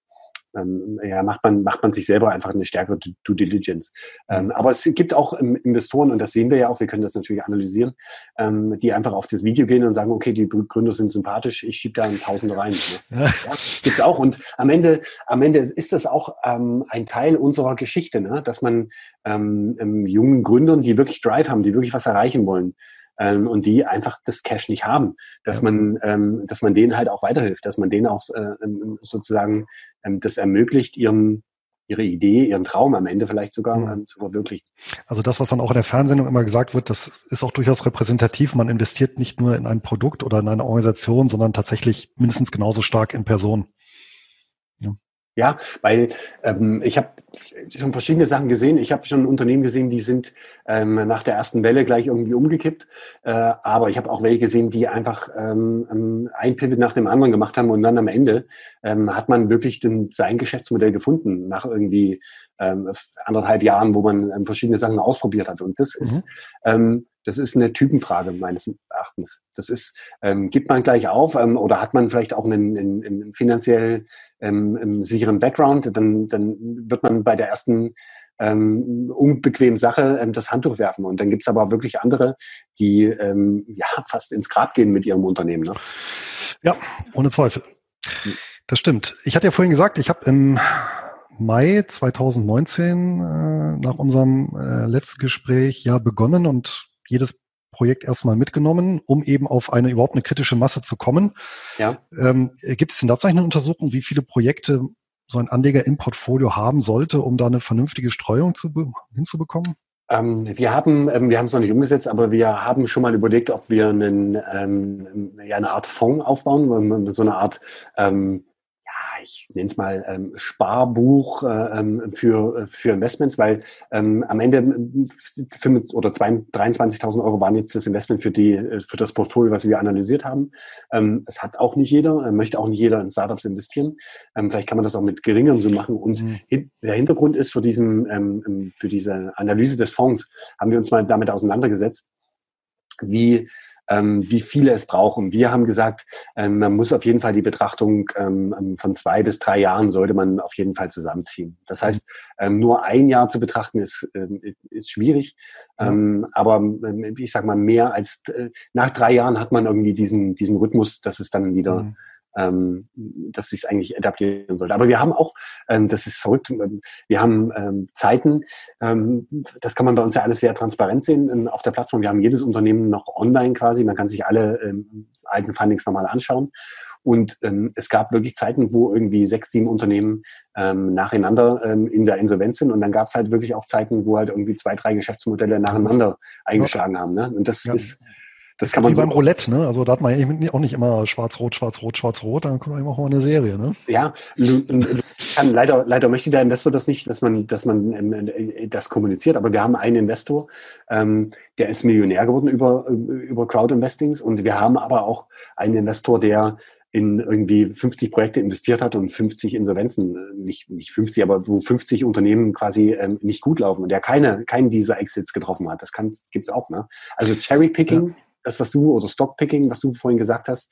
B: ähm, ja, macht man, macht man sich selber einfach eine stärkere Due Diligence. Ähm, mhm. aber es gibt auch ähm, Investoren, und das sehen wir ja auch, wir können das natürlich analysieren, ähm, die einfach auf das Video gehen und sagen, okay, die Gründer sind sympathisch, ich schiebe da ein Tausende rein. Ne? *laughs* Ja. ja, gibt's auch. Und am Ende, am Ende ist das auch ähm, ein Teil unserer Geschichte, ne? dass man ähm, jungen Gründern, die wirklich Drive haben, die wirklich was erreichen wollen, ähm, und die einfach das Cash nicht haben, dass ja. man, ähm, dass man denen halt auch weiterhilft, dass man denen auch äh, ähm, sozusagen ähm, das ermöglicht, ihren ihre Idee, ihren Traum am Ende vielleicht sogar mhm. ähm, zu verwirklichen.
A: Also das, was dann auch in der Fernsehung immer gesagt wird, das ist auch durchaus repräsentativ. Man investiert nicht nur in ein Produkt oder in eine Organisation, sondern tatsächlich mindestens genauso stark in Personen.
B: Ja, weil ähm, ich habe schon verschiedene Sachen gesehen. Ich habe schon Unternehmen gesehen, die sind ähm, nach der ersten Welle gleich irgendwie umgekippt. Äh, aber ich habe auch welche gesehen, die einfach ähm, ähm, ein Pivot nach dem anderen gemacht haben und dann am Ende ähm, hat man wirklich den, sein Geschäftsmodell gefunden nach irgendwie ähm, anderthalb Jahren, wo man ähm, verschiedene Sachen ausprobiert hat. Und das mhm. ist ähm, das ist eine Typenfrage meines Erachtens. Das ist, ähm, gibt man gleich auf ähm, oder hat man vielleicht auch einen, einen, einen finanziell ähm, sicheren Background, dann, dann wird man bei der ersten ähm, unbequemen Sache ähm, das Handtuch werfen. Und dann gibt's aber wirklich andere, die ähm, ja fast ins Grab gehen mit ihrem Unternehmen. Ne?
A: Ja, ohne Zweifel. Hm. Das stimmt. Ich hatte ja vorhin gesagt, ich habe im Mai 2019 äh, nach unserem äh, letzten Gespräch ja begonnen und jedes Projekt erstmal mitgenommen, um eben auf eine überhaupt eine kritische Masse zu kommen. Ja. Ähm, gibt es denn dazu eine Untersuchung, wie viele Projekte so ein Anleger im Portfolio haben sollte, um da eine vernünftige Streuung zu hinzubekommen?
B: Ähm, wir haben ähm, wir haben es noch nicht umgesetzt, aber wir haben schon mal überlegt, ob wir einen, ähm, ja, eine Art Fonds aufbauen, so eine Art ähm, ich nenne es mal ähm, Sparbuch äh, ähm, für, für Investments, weil ähm, am Ende 5 oder 23.000 Euro waren jetzt das Investment für, die, äh, für das Portfolio, was wir analysiert haben. Ähm, es hat auch nicht jeder, äh, möchte auch nicht jeder in Startups investieren. Ähm, vielleicht kann man das auch mit geringeren so machen. Und mhm. hin, der Hintergrund ist für, diesen, ähm, für diese Analyse des Fonds, haben wir uns mal damit auseinandergesetzt, wie wie viele es brauchen. Wir haben gesagt, ähm, man muss auf jeden Fall die Betrachtung ähm, ähm von zwei bis drei Jahren sollte man auf jeden Fall zusammenziehen. Das mhm. heißt, ähm, nur ein Jahr zu betrachten ist, ähm, ist schwierig. Ja. Ähm, aber ähm, ich sag mal, mehr als äh, nach drei Jahren hat man irgendwie diesen, diesen Rhythmus, dass es dann wieder mhm ähm, dass sich eigentlich etablieren sollte. Aber wir haben auch, ähm, das ist verrückt, ähm, wir haben ähm, Zeiten, ähm, das kann man bei uns ja alles sehr transparent sehen ähm, auf der Plattform. Wir haben jedes Unternehmen noch online quasi, man kann sich alle ähm, alten Fundings nochmal anschauen. Und ähm, es gab wirklich Zeiten, wo irgendwie sechs, sieben Unternehmen ähm, nacheinander ähm, in der Insolvenz sind. Und dann gab es halt wirklich auch Zeiten, wo halt irgendwie zwei, drei Geschäftsmodelle nacheinander eingeschlagen haben. Ne? Und das ja. ist
A: das kann man Wie so beim Roulette, ne? Also da hat man auch nicht immer schwarz-rot, schwarz-rot, schwarz-rot, dann kommt auch mal eine Serie, ne?
B: Ja, kann, leider, leider möchte der Investor das nicht, dass man, dass man ähm, äh, das kommuniziert, aber wir haben einen Investor, ähm, der ist Millionär geworden über, über Crowd-Investings und wir haben aber auch einen Investor, der in irgendwie 50 Projekte investiert hat und 50 Insolvenzen, äh, nicht, nicht 50, aber wo 50 Unternehmen quasi ähm, nicht gut laufen und der keine, keinen dieser Exits getroffen hat. Das kann, gibt's auch, ne? Also Cherry-Picking ja das, was du, oder Stockpicking, was du vorhin gesagt hast,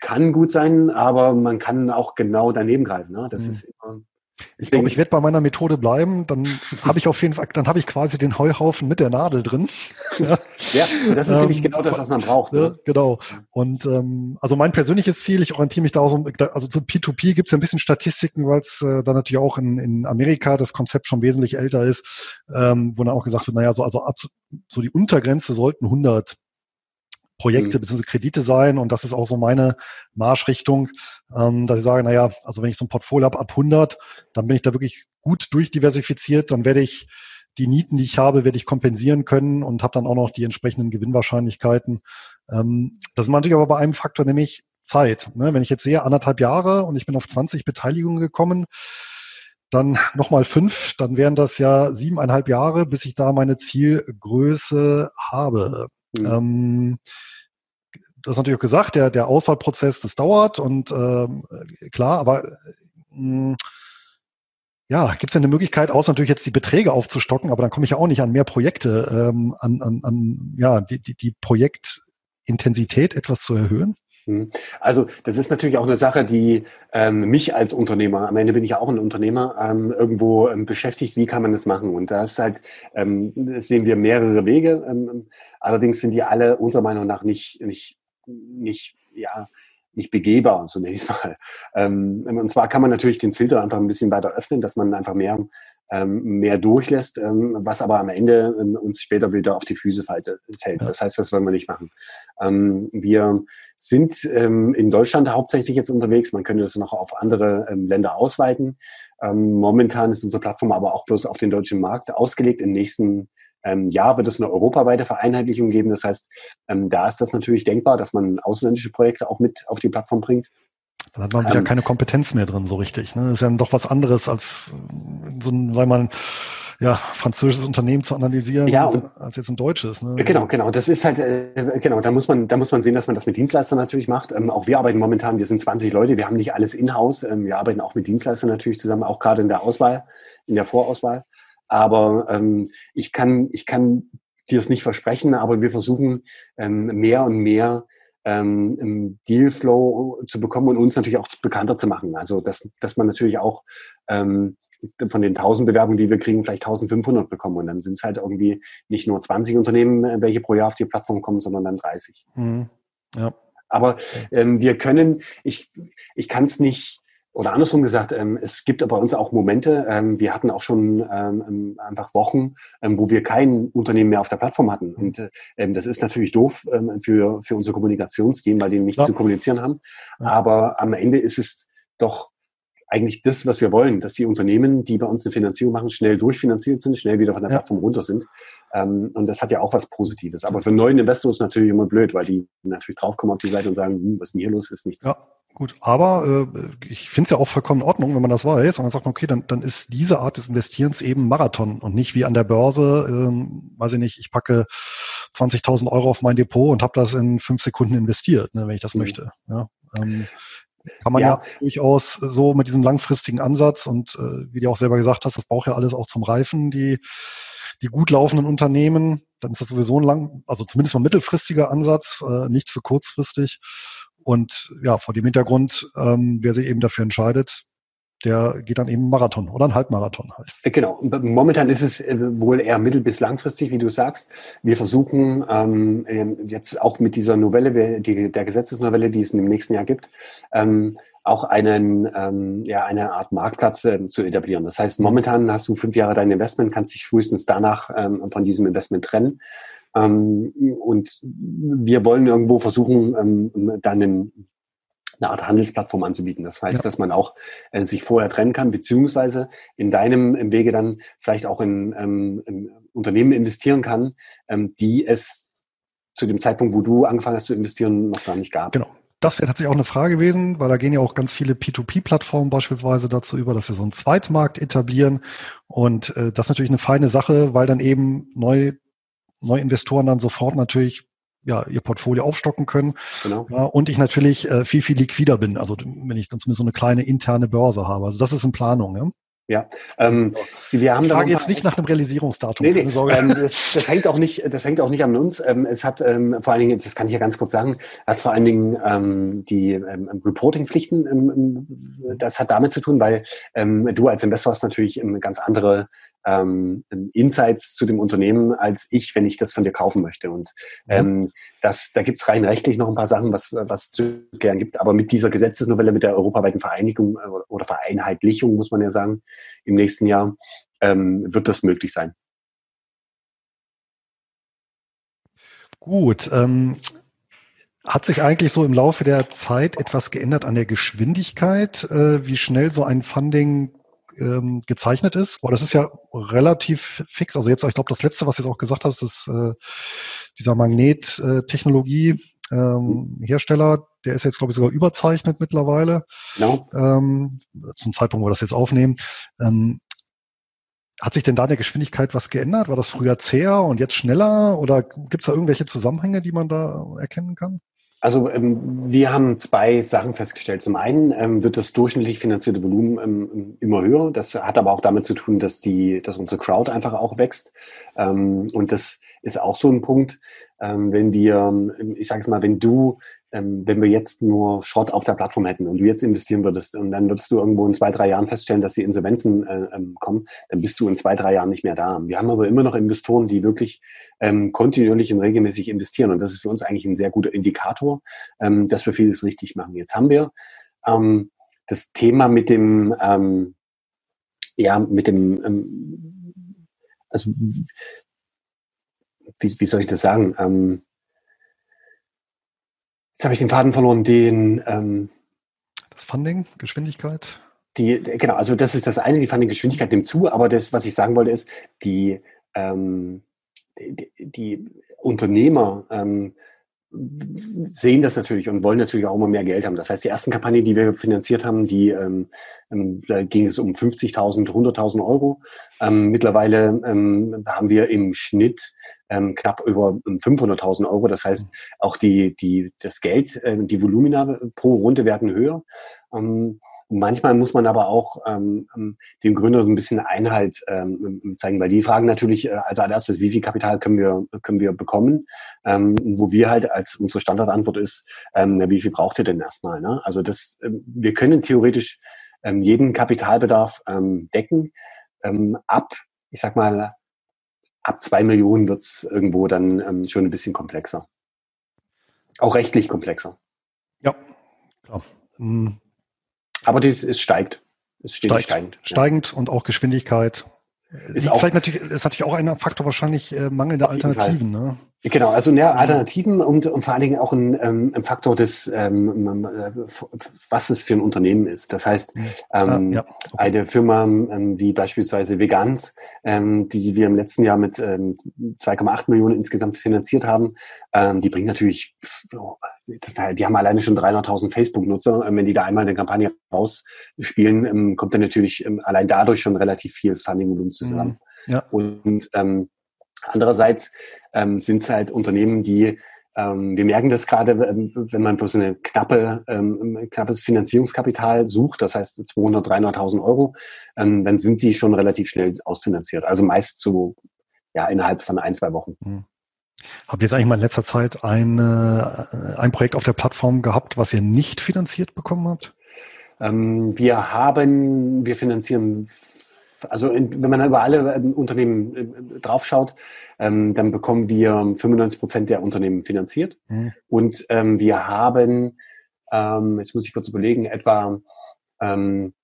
B: kann gut sein, aber man kann auch genau daneben greifen. Ne? Das mhm. ist immer,
A: ich glaube, ich werde bei meiner Methode bleiben. Dann habe ich auf jeden Fall, dann habe ich quasi den Heuhaufen mit der Nadel drin. *laughs*
B: ja, das ist ähm, nämlich genau das, was man braucht. Ne?
A: Genau. Und ähm, also mein persönliches Ziel, ich orientiere mich da auch so, also zu P2P gibt es ja ein bisschen Statistiken, weil es äh, dann natürlich auch in, in Amerika das Konzept schon wesentlich älter ist, ähm, wo dann auch gesagt wird, naja, so, also ab, so die Untergrenze sollten 100 Projekte mhm. bzw. Kredite sein. Und das ist auch so meine Marschrichtung, ähm, dass ich sage, naja, also wenn ich so ein Portfolio habe ab 100, dann bin ich da wirklich gut durchdiversifiziert, dann werde ich die Nieten, die ich habe, werde ich kompensieren können und habe dann auch noch die entsprechenden Gewinnwahrscheinlichkeiten. Ähm, das ist natürlich aber bei einem Faktor, nämlich Zeit. Ne? Wenn ich jetzt sehe, anderthalb Jahre und ich bin auf 20 Beteiligungen gekommen, dann nochmal fünf, dann wären das ja siebeneinhalb Jahre, bis ich da meine Zielgröße habe. Mhm. Ähm, das natürlich auch gesagt, der, der Auswahlprozess, das dauert und ähm, klar, aber mh, hm, ja, gibt es denn eine Möglichkeit, außer natürlich jetzt die Beträge aufzustocken, aber dann komme ich ja auch nicht an mehr Projekte, ähm, an, an, an ja, die, die, die Projektintensität etwas zu erhöhen?
B: Hm. Also das ist natürlich auch eine Sache, die ähm, mich als Unternehmer, am Ende bin ich ja auch ein Unternehmer, ähm, irgendwo ähm, beschäftigt, wie kann man das machen? Und da ist halt, ähm, sehen wir mehrere Wege. Ähm, allerdings sind die alle unserer Meinung nach nicht, nicht, nicht, ja, nicht begehbar, so nenne ich es mal. Ähm, und zwar kann man natürlich den Filter einfach ein bisschen weiter öffnen, dass man einfach mehr ähm, mehr durchlässt, ähm, was aber am Ende ähm, uns später wieder auf die Füße fällt. Ja. Das heißt, das wollen wir nicht machen. Ähm, wir sind ähm, in Deutschland hauptsächlich jetzt unterwegs. Man könnte das noch auf andere Länder ausweiten. momentan ist unsere Plattform aber auch bloß auf den deutschen Markt ausgelegt. Im nächsten Jahr wird es eine europaweite Vereinheitlichung geben. Das heißt, da ist das natürlich denkbar, dass man ausländische Projekte auch mit auf die Plattform bringt.
A: Dann hat man wieder ähm, keine Kompetenz mehr drin, so richtig. Ne? Das ist ja doch was anderes als so ein, sagen wir mal, ja, französisches Unternehmen zu analysieren,
B: ja, und,
A: als jetzt ein deutsches.
B: Ne? Genau, genau. Das ist halt, äh, genau, da muss man, da muss man sehen, dass man das mit Dienstleistern natürlich macht. Ähm, auch wir arbeiten momentan, wir sind 20 Leute, wir haben nicht alles in-house. Ähm, wir arbeiten auch mit Dienstleistern natürlich zusammen, auch gerade in der Auswahl, in der Vorauswahl. Aber ähm, ich kann, ich kann dir es nicht versprechen, aber wir versuchen ähm, mehr und mehr ähm, Dealflow zu bekommen und uns natürlich auch bekannter zu machen. Also dass, dass man natürlich auch ähm, von den 1000 Bewerbungen, die wir kriegen, vielleicht 1500 bekommen. Und dann sind es halt irgendwie nicht nur 20 Unternehmen, äh, welche pro Jahr auf die Plattform kommen, sondern dann 30. Mhm. Ja. Aber ähm, wir können, ich, ich kann es nicht, oder andersrum gesagt, ähm, es gibt bei uns auch Momente, ähm, wir hatten auch schon ähm, einfach Wochen, ähm, wo wir kein Unternehmen mehr auf der Plattform hatten. Und äh, ähm, das ist natürlich doof ähm, für, für unser Kommunikationsteam, weil die nichts ja. zu kommunizieren haben. Aber am Ende ist es doch eigentlich das, was wir wollen, dass die Unternehmen, die bei uns eine Finanzierung machen, schnell durchfinanziert sind, schnell wieder von der ja. Plattform runter sind. Und das hat ja auch was Positives. Aber für neuen Investoren ist natürlich immer blöd, weil die natürlich draufkommen auf die Seite und sagen, hm, was ist denn hier los, ist nichts.
A: Ja. Gut, aber äh, ich finde es ja auch vollkommen in Ordnung, wenn man das weiß und dann sagt man, okay, dann, dann ist diese Art des Investierens eben Marathon und nicht wie an der Börse, ähm, weiß ich nicht, ich packe 20.000 Euro auf mein Depot und habe das in fünf Sekunden investiert, ne, wenn ich das mhm. möchte. Ja, ähm, kann man ja. ja. durchaus so mit diesem langfristigen Ansatz und äh, wie du auch selber gesagt hast, das braucht ja alles auch zum Reifen, die, die gut laufenden Unternehmen, dann ist das sowieso ein lang, also zumindest mal mittelfristiger Ansatz, äh, nichts für kurzfristig. Und ja, vor dem Hintergrund, ähm, wer sich eben dafür entscheidet, der geht dann eben Marathon oder ein Halbmarathon halt.
B: Äh, genau. Momentan ist es äh, wohl eher mittel- bis langfristig, wie du sagst. Wir versuchen ähm, ähm, jetzt auch mit dieser Novelle, die, der Gesetzesnovelle, die es im nächsten Jahr gibt, ähm, auch einen, ähm, ja, eine Art Marktplatz äh, zu etablieren. Das heißt, momentan hast du fünf Jahre dein Investment, kannst dich frühestens danach ähm, von diesem Investment trennen. Ähm, und wir wollen irgendwo versuchen, ähm, dann einen eine Art Handelsplattform anzubieten. Das heißt, ja. dass man auch äh, sich vorher trennen kann, beziehungsweise in deinem im Wege dann vielleicht auch in, ähm, in Unternehmen investieren kann, ähm, die es zu dem Zeitpunkt, wo du angefangen hast zu investieren, noch gar nicht gab.
A: Genau. Das wäre tatsächlich auch eine Frage gewesen, weil da gehen ja auch ganz viele P2P-Plattformen beispielsweise dazu über, dass sie so einen Zweitmarkt etablieren. Und äh, das ist natürlich eine feine Sache, weil dann eben neu, Neuinvestoren dann sofort natürlich ja, ihr Portfolio aufstocken können. Genau. Ja, und ich natürlich äh, viel, viel liquider bin. Also wenn ich dann zumindest so eine kleine interne Börse habe. Also das ist in Planung. Ja?
B: Ja, ähm, wir haben
A: ich frage jetzt nicht nach einem Realisierungsdatum.
B: Nee, nee, ähm, das, das, hängt auch nicht, das hängt auch nicht an uns. Ähm, es hat ähm, vor allen Dingen, das kann ich ja ganz kurz sagen, hat vor allen Dingen ähm, die ähm, Reporting-Pflichten. Ähm, das hat damit zu tun, weil ähm, du als Investor hast natürlich eine ganz andere ähm, Insights zu dem Unternehmen als ich, wenn ich das von dir kaufen möchte. Und ähm, das, da gibt's rein rechtlich noch ein paar Sachen, was, was zu klären gibt. Aber mit dieser Gesetzesnovelle, mit der europaweiten Vereinigung äh, oder Vereinheitlichung, muss man ja sagen, im nächsten Jahr, ähm, wird das möglich sein.
A: Gut. Ähm, hat sich eigentlich so im Laufe der Zeit etwas geändert an der Geschwindigkeit, äh, wie schnell so ein Funding ähm, gezeichnet ist. Aber das ist ja relativ fix. Also jetzt, ich glaube, das letzte, was du jetzt auch gesagt hast, ist äh, dieser Magnettechnologie. Ähm, Hersteller, der ist jetzt, glaube ich, sogar überzeichnet mittlerweile. Genau. Ähm, zum Zeitpunkt, wo wir das jetzt aufnehmen. Ähm, hat sich denn da in der Geschwindigkeit was geändert? War das früher zäher und jetzt schneller? Oder gibt es da irgendwelche Zusammenhänge, die man da erkennen kann?
B: Also ähm, wir haben zwei Sachen festgestellt. Zum einen ähm, wird das durchschnittlich finanzierte Volumen ähm, immer höher. Das hat aber auch damit zu tun, dass die, dass unsere Crowd einfach auch wächst. Ähm, und das ist auch so ein Punkt, ähm, wenn wir, ich sage es mal, wenn du ähm, wenn wir jetzt nur Schrott auf der Plattform hätten und du jetzt investieren würdest und dann würdest du irgendwo in zwei, drei Jahren feststellen, dass die Insolvenzen äh, ähm, kommen, dann bist du in zwei, drei Jahren nicht mehr da. Wir haben aber immer noch Investoren, die wirklich ähm, kontinuierlich und regelmäßig investieren und das ist für uns eigentlich ein sehr guter Indikator, ähm, dass wir vieles richtig machen. Jetzt haben wir ähm, das Thema mit dem, ähm, ja, mit dem, ähm, also wie, wie soll ich das sagen? Ähm, Jetzt habe ich den Faden verloren, den ähm,
A: das Funding, Geschwindigkeit.
B: Die, genau, also das ist das eine, die Funding-Geschwindigkeit dem zu, aber das, was ich sagen wollte, ist, die, ähm, die, die Unternehmer ähm, sehen das natürlich und wollen natürlich auch immer mehr Geld haben. Das heißt, die ersten Kampagnen, die wir finanziert haben, die ähm, ähm da ging es um 50.000, 100.000 Euro. Ähm, mittlerweile ähm, haben wir im Schnitt ähm, knapp über 500.000 Euro. Das heißt, auch die, die, das Geld, äh, die Volumina pro Runde werden höher. Ähm, Manchmal muss man aber auch ähm, ähm, dem Gründer so ein bisschen Einhalt ähm, zeigen, weil die fragen natürlich äh, als allererstes, wie viel Kapital können wir, können wir bekommen, ähm, wo wir halt als unsere Standardantwort ist, ähm, wie viel braucht ihr denn erstmal? Ne? Also das, ähm, wir können theoretisch ähm, jeden Kapitalbedarf ähm, decken. Ähm, ab, ich sag mal, ab zwei Millionen wird's irgendwo dann ähm, schon ein bisschen komplexer. Auch rechtlich komplexer.
A: Ja, klar. Hm,
B: aber dies, es steigt.
A: Es steht steigt, steigend. Steigend ja. und auch Geschwindigkeit. Ist auch, vielleicht natürlich, ist natürlich auch ein Faktor wahrscheinlich äh, mangelnde Alternativen. Ne?
B: Genau, also mehr Alternativen und, und vor allen Dingen auch ein, ähm, ein Faktor des, ähm, äh, was es für ein Unternehmen ist. Das heißt, mhm. ähm, ah, ja. okay. eine Firma ähm, wie beispielsweise Vegans, ähm, die wir im letzten Jahr mit ähm, 2,8 Millionen insgesamt finanziert haben, ähm, die bringt natürlich, das, die haben alleine schon 300.000 Facebook-Nutzer. Wenn die da einmal eine Kampagne rausspielen, ähm, kommt dann natürlich ähm, allein dadurch schon relativ viel Funding-Volumen zusammen. Mhm. Ja. Und ähm, Andererseits ähm, sind es halt Unternehmen, die ähm, wir merken das gerade, ähm, wenn man bloß eine knappe, ähm, ein knappes Finanzierungskapital sucht, das heißt 200, 300.000 Euro, ähm, dann sind die schon relativ schnell ausfinanziert. Also meist so ja innerhalb von ein, zwei Wochen. Hm.
A: Habt ihr jetzt eigentlich mal in letzter Zeit ein, äh, ein Projekt auf der Plattform gehabt, was ihr nicht finanziert bekommen habt?
B: Ähm, wir haben, wir finanzieren also in, wenn man über alle ähm, Unternehmen äh, draufschaut, ähm, dann bekommen wir 95 Prozent der Unternehmen finanziert. Mhm. Und ähm, wir haben, ähm, jetzt muss ich kurz überlegen, etwa ähm,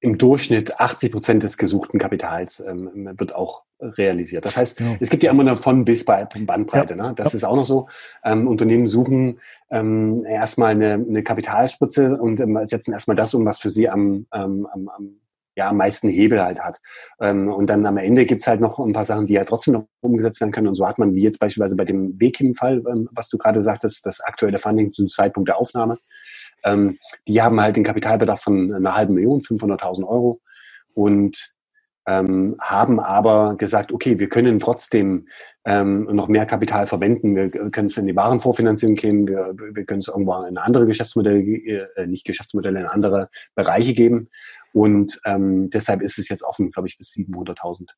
B: im Durchschnitt 80 Prozent des gesuchten Kapitals ähm, wird auch realisiert. Das heißt, ja. es gibt ja immer eine von bis bei Bandbreite. Ja. Ne? Das ja. ist auch noch so. Ähm, Unternehmen suchen ähm, erstmal eine, eine Kapitalspritze und ähm, setzen erstmal das um, was für sie am, ähm, am, am ja am meisten Hebel halt hat. Ähm, und dann am Ende gibt's halt noch ein paar Sachen, die ja trotzdem noch umgesetzt werden können. Und so hat man, wie jetzt beispielsweise bei dem Wekim-Fall, ähm, was du gerade sagtest, das aktuelle Funding zum Zeitpunkt der Aufnahme. Ähm, die haben halt den Kapitalbedarf von einer halben Million, 500.000 Euro. Und ähm, haben aber gesagt, okay, wir können trotzdem ähm, noch mehr Kapital verwenden. Wir können es in die Warenvorfinanzierung gehen, wir, wir können es irgendwo in andere Geschäftsmodelle, äh, nicht Geschäftsmodelle, in andere Bereiche geben. Und ähm, deshalb ist es jetzt offen, glaube ich, bis 700.000.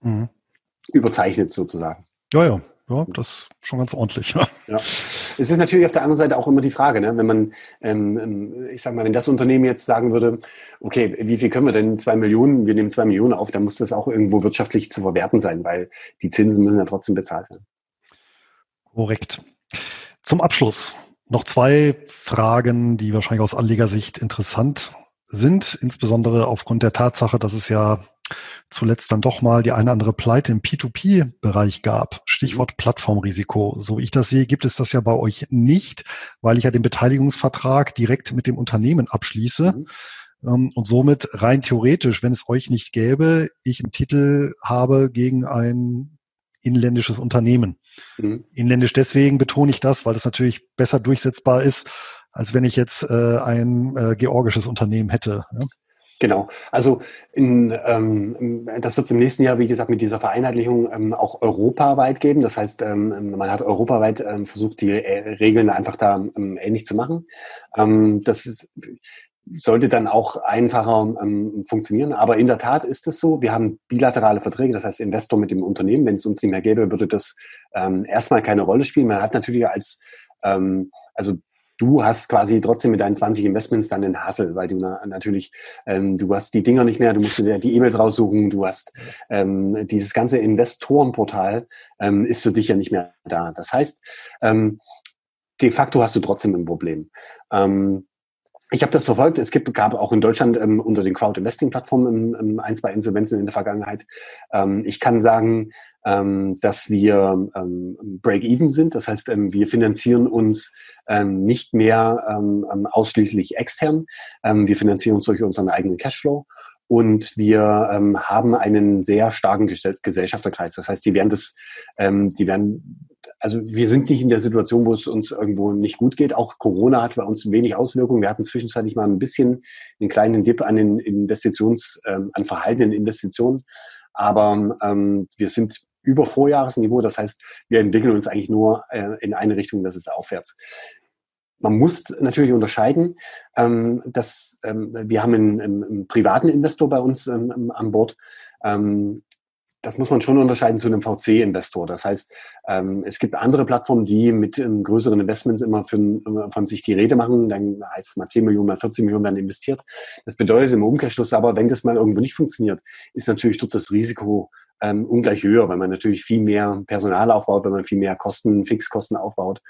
B: Mhm. Überzeichnet sozusagen.
A: Ja, ja. Ja, das ist schon ganz ordentlich. Ja.
B: ja. Es ist natürlich auf der anderen Seite auch immer die Frage, ne? wenn man, ähm, ähm, ich sag mal, wenn das Unternehmen jetzt sagen würde, okay, wie viel können wir denn? Zwei Millionen, wir nehmen zwei Millionen auf, dann muss das auch irgendwo wirtschaftlich zu verwerten sein, weil die Zinsen müssen ja trotzdem bezahlt werden.
A: Korrekt. Zum Abschluss noch zwei Fragen, die wahrscheinlich aus Anlegersicht interessant sind, insbesondere aufgrund der Tatsache, dass es ja zuletzt dann doch mal die eine andere Pleite im P2P-Bereich gab. Stichwort Plattformrisiko. So wie ich das sehe, gibt es das ja bei euch nicht, weil ich ja den Beteiligungsvertrag direkt mit dem Unternehmen abschließe. Mhm. Ähm, und somit rein theoretisch, wenn es euch nicht gäbe, ich einen Titel habe gegen ein inländisches Unternehmen. Mhm. Inländisch deswegen betone ich das, weil das natürlich besser durchsetzbar ist, als wenn ich jetzt äh, ein äh, georgisches Unternehmen hätte. Ja?
B: Genau. Also in, ähm, das wird es im nächsten Jahr, wie gesagt, mit dieser Vereinheitlichung ähm, auch europaweit geben. Das heißt, ähm, man hat europaweit ähm, versucht, die äh, Regeln einfach da ähm, ähnlich zu machen. Ähm, das ist, sollte dann auch einfacher ähm, funktionieren. Aber in der Tat ist es so, wir haben bilaterale Verträge, das heißt Investor mit dem Unternehmen. Wenn es uns nicht mehr gäbe, würde das ähm, erstmal keine Rolle spielen. Man hat natürlich als ähm, also du hast quasi trotzdem mit deinen 20 Investments dann den Hassel, weil du na, natürlich, ähm, du hast die Dinger nicht mehr, du musst dir die E-Mails raussuchen, du hast ähm, dieses ganze Investorenportal ähm, ist für dich ja nicht mehr da. Das heißt, ähm, de facto hast du trotzdem ein Problem. Ähm, ich habe das verfolgt. Es gibt, gab auch in Deutschland ähm, unter den Crowd-Investing-Plattformen ähm, ein, zwei Insolvenzen in der Vergangenheit. Ähm, ich kann sagen, ähm, dass wir ähm, Break-Even sind. Das heißt, ähm, wir finanzieren uns ähm, nicht mehr ähm, ähm ausschließlich extern. Ähm, wir finanzieren uns durch unseren eigenen Cashflow. Und wir ähm, haben einen sehr starken Gesellschafterkreis. Das heißt, die werden das, ähm, die werden also wir sind nicht in der Situation, wo es uns irgendwo nicht gut geht. Auch Corona hat bei uns wenig Auswirkungen. Wir hatten zwischenzeitlich mal ein bisschen einen kleinen Dip an den Investitions, ähm, an verhaltenen Investitionen. Aber ähm, wir sind über Vorjahresniveau. Das heißt, wir entwickeln uns eigentlich nur äh, in eine Richtung, das ist aufwärts. Man muss natürlich unterscheiden, ähm, dass ähm, wir haben einen, einen, privaten Investor bei uns ähm, an Bord. Ähm, das muss man schon unterscheiden zu einem VC-Investor. Das heißt, ähm, es gibt andere Plattformen, die mit ähm, größeren Investments immer für, von sich die Rede machen. Dann heißt es mal 10 Millionen, mal 14 Millionen werden investiert. Das bedeutet im Umkehrschluss aber, wenn das mal irgendwo nicht funktioniert, ist natürlich dort das Risiko ähm, ungleich höher, weil man natürlich viel mehr Personal aufbaut, wenn man viel mehr Kosten, Fixkosten aufbaut.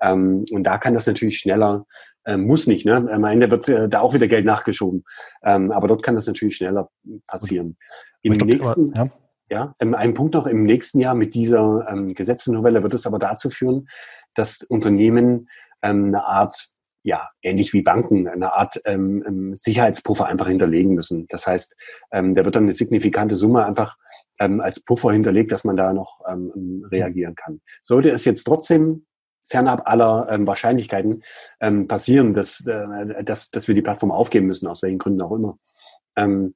B: Ähm, und da kann das natürlich schneller, ähm, muss nicht. Ne? Am Ende wird äh, da auch wieder Geld nachgeschoben. Ähm, aber dort kann das natürlich schneller passieren. Im glaub, nächsten, ja. Ja, ähm, ein Punkt noch im nächsten Jahr mit dieser ähm, Gesetzesnovelle wird es aber dazu führen, dass Unternehmen ähm, eine Art, ja, ähnlich wie Banken, eine Art ähm, ähm Sicherheitspuffer einfach hinterlegen müssen. Das heißt, ähm, da wird dann eine signifikante Summe einfach ähm, als Puffer hinterlegt, dass man da noch ähm, reagieren kann. Sollte es jetzt trotzdem fernab aller ähm, Wahrscheinlichkeiten ähm, passieren, dass, äh, dass, dass wir die Plattform aufgeben müssen, aus welchen Gründen auch immer, ähm,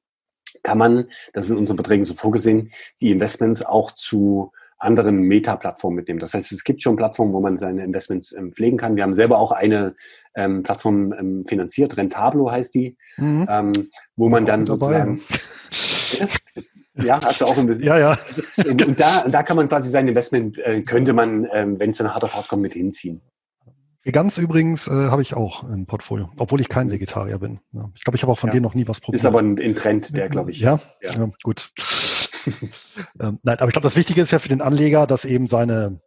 B: kann man, das ist in unseren Verträgen so vorgesehen, die Investments auch zu anderen Meta-Plattformen mitnehmen. Das heißt, es gibt schon Plattformen, wo man seine Investments ähm, pflegen kann. Wir haben selber auch eine ähm, Plattform ähm, finanziert, Rentablo heißt die, mhm. ähm, wo man dann sozusagen ja, hast du auch investiert.
A: Ja, ja.
B: Und da, und da kann man quasi sein Investment, äh, könnte man, ähm, wenn es dann hart auf hart kommt, mit hinziehen.
A: Ganz übrigens äh, habe ich auch im Portfolio, obwohl ich kein Vegetarier bin. Ja. Ich glaube, ich habe auch von ja. denen noch nie was probiert.
B: Ist aber ein, ein Trend, der, glaube ich.
A: Ja, ja. ja gut. *laughs* ähm, nein, aber ich glaube, das Wichtige ist ja für den Anleger, dass eben seine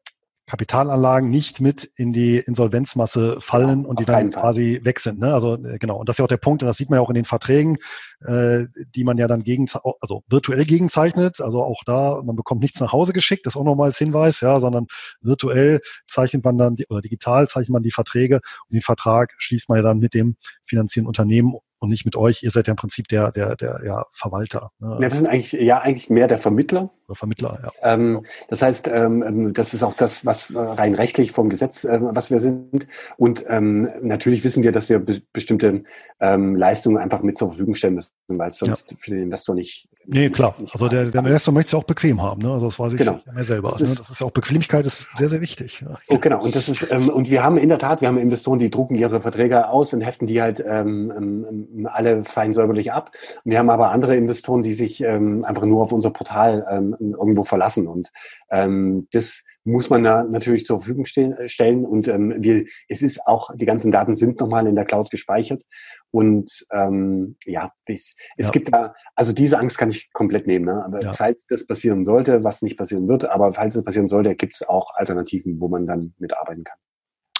A: Kapitalanlagen nicht mit in die Insolvenzmasse fallen ja, und die dann quasi weg sind. Ne? Also äh, genau, und das ist ja auch der Punkt, und das sieht man ja auch in den Verträgen, äh, die man ja dann gegen, also virtuell gegenzeichnet. Also auch da, man bekommt nichts nach Hause geschickt, das auch nochmal als Hinweis, ja, sondern virtuell zeichnet man dann die, oder digital zeichnet man die Verträge und den Vertrag schließt man ja dann mit dem finanzierenden Unternehmen und nicht mit euch. Ihr seid ja im Prinzip der, der, der ja, Verwalter.
B: Ne? Ja, wir sind eigentlich, ja, eigentlich mehr der Vermittler.
A: Oder Vermittler, ja.
B: Ähm, das heißt, ähm, ähm das ist auch das, was rein rechtlich vom Gesetz, äh, was wir sind. Und ähm, natürlich wissen wir, dass wir be bestimmte ähm, Leistungen einfach mit zur Verfügung stellen müssen, weil es sonst ja. für den Investor nicht.
A: Nee, klar. Nicht also der, der Investor möchte es ja auch bequem haben. Ne? Also das weiß ich genau. ja selber. Das, ne? ist, das ist auch Bequemlichkeit, das ist sehr, sehr wichtig. Ja.
B: Oh, genau. Und das ist, ähm, und wir haben in der Tat, wir haben Investoren, die drucken ihre Verträge aus und heften die halt alle fein säuberlich ab. Wir haben aber andere Investoren, die sich einfach nur auf unser Portal ähm, irgendwo verlassen. Und ähm, das muss man da natürlich zur Verfügung stellen. Und ähm, wir, es ist auch, die ganzen Daten sind nochmal in der Cloud gespeichert. Und ähm, ja, es, es ja. gibt da, also diese Angst kann ich komplett nehmen. Ne? Aber ja. falls das passieren sollte, was nicht passieren wird, aber falls es passieren sollte, gibt es auch Alternativen, wo man dann mitarbeiten kann.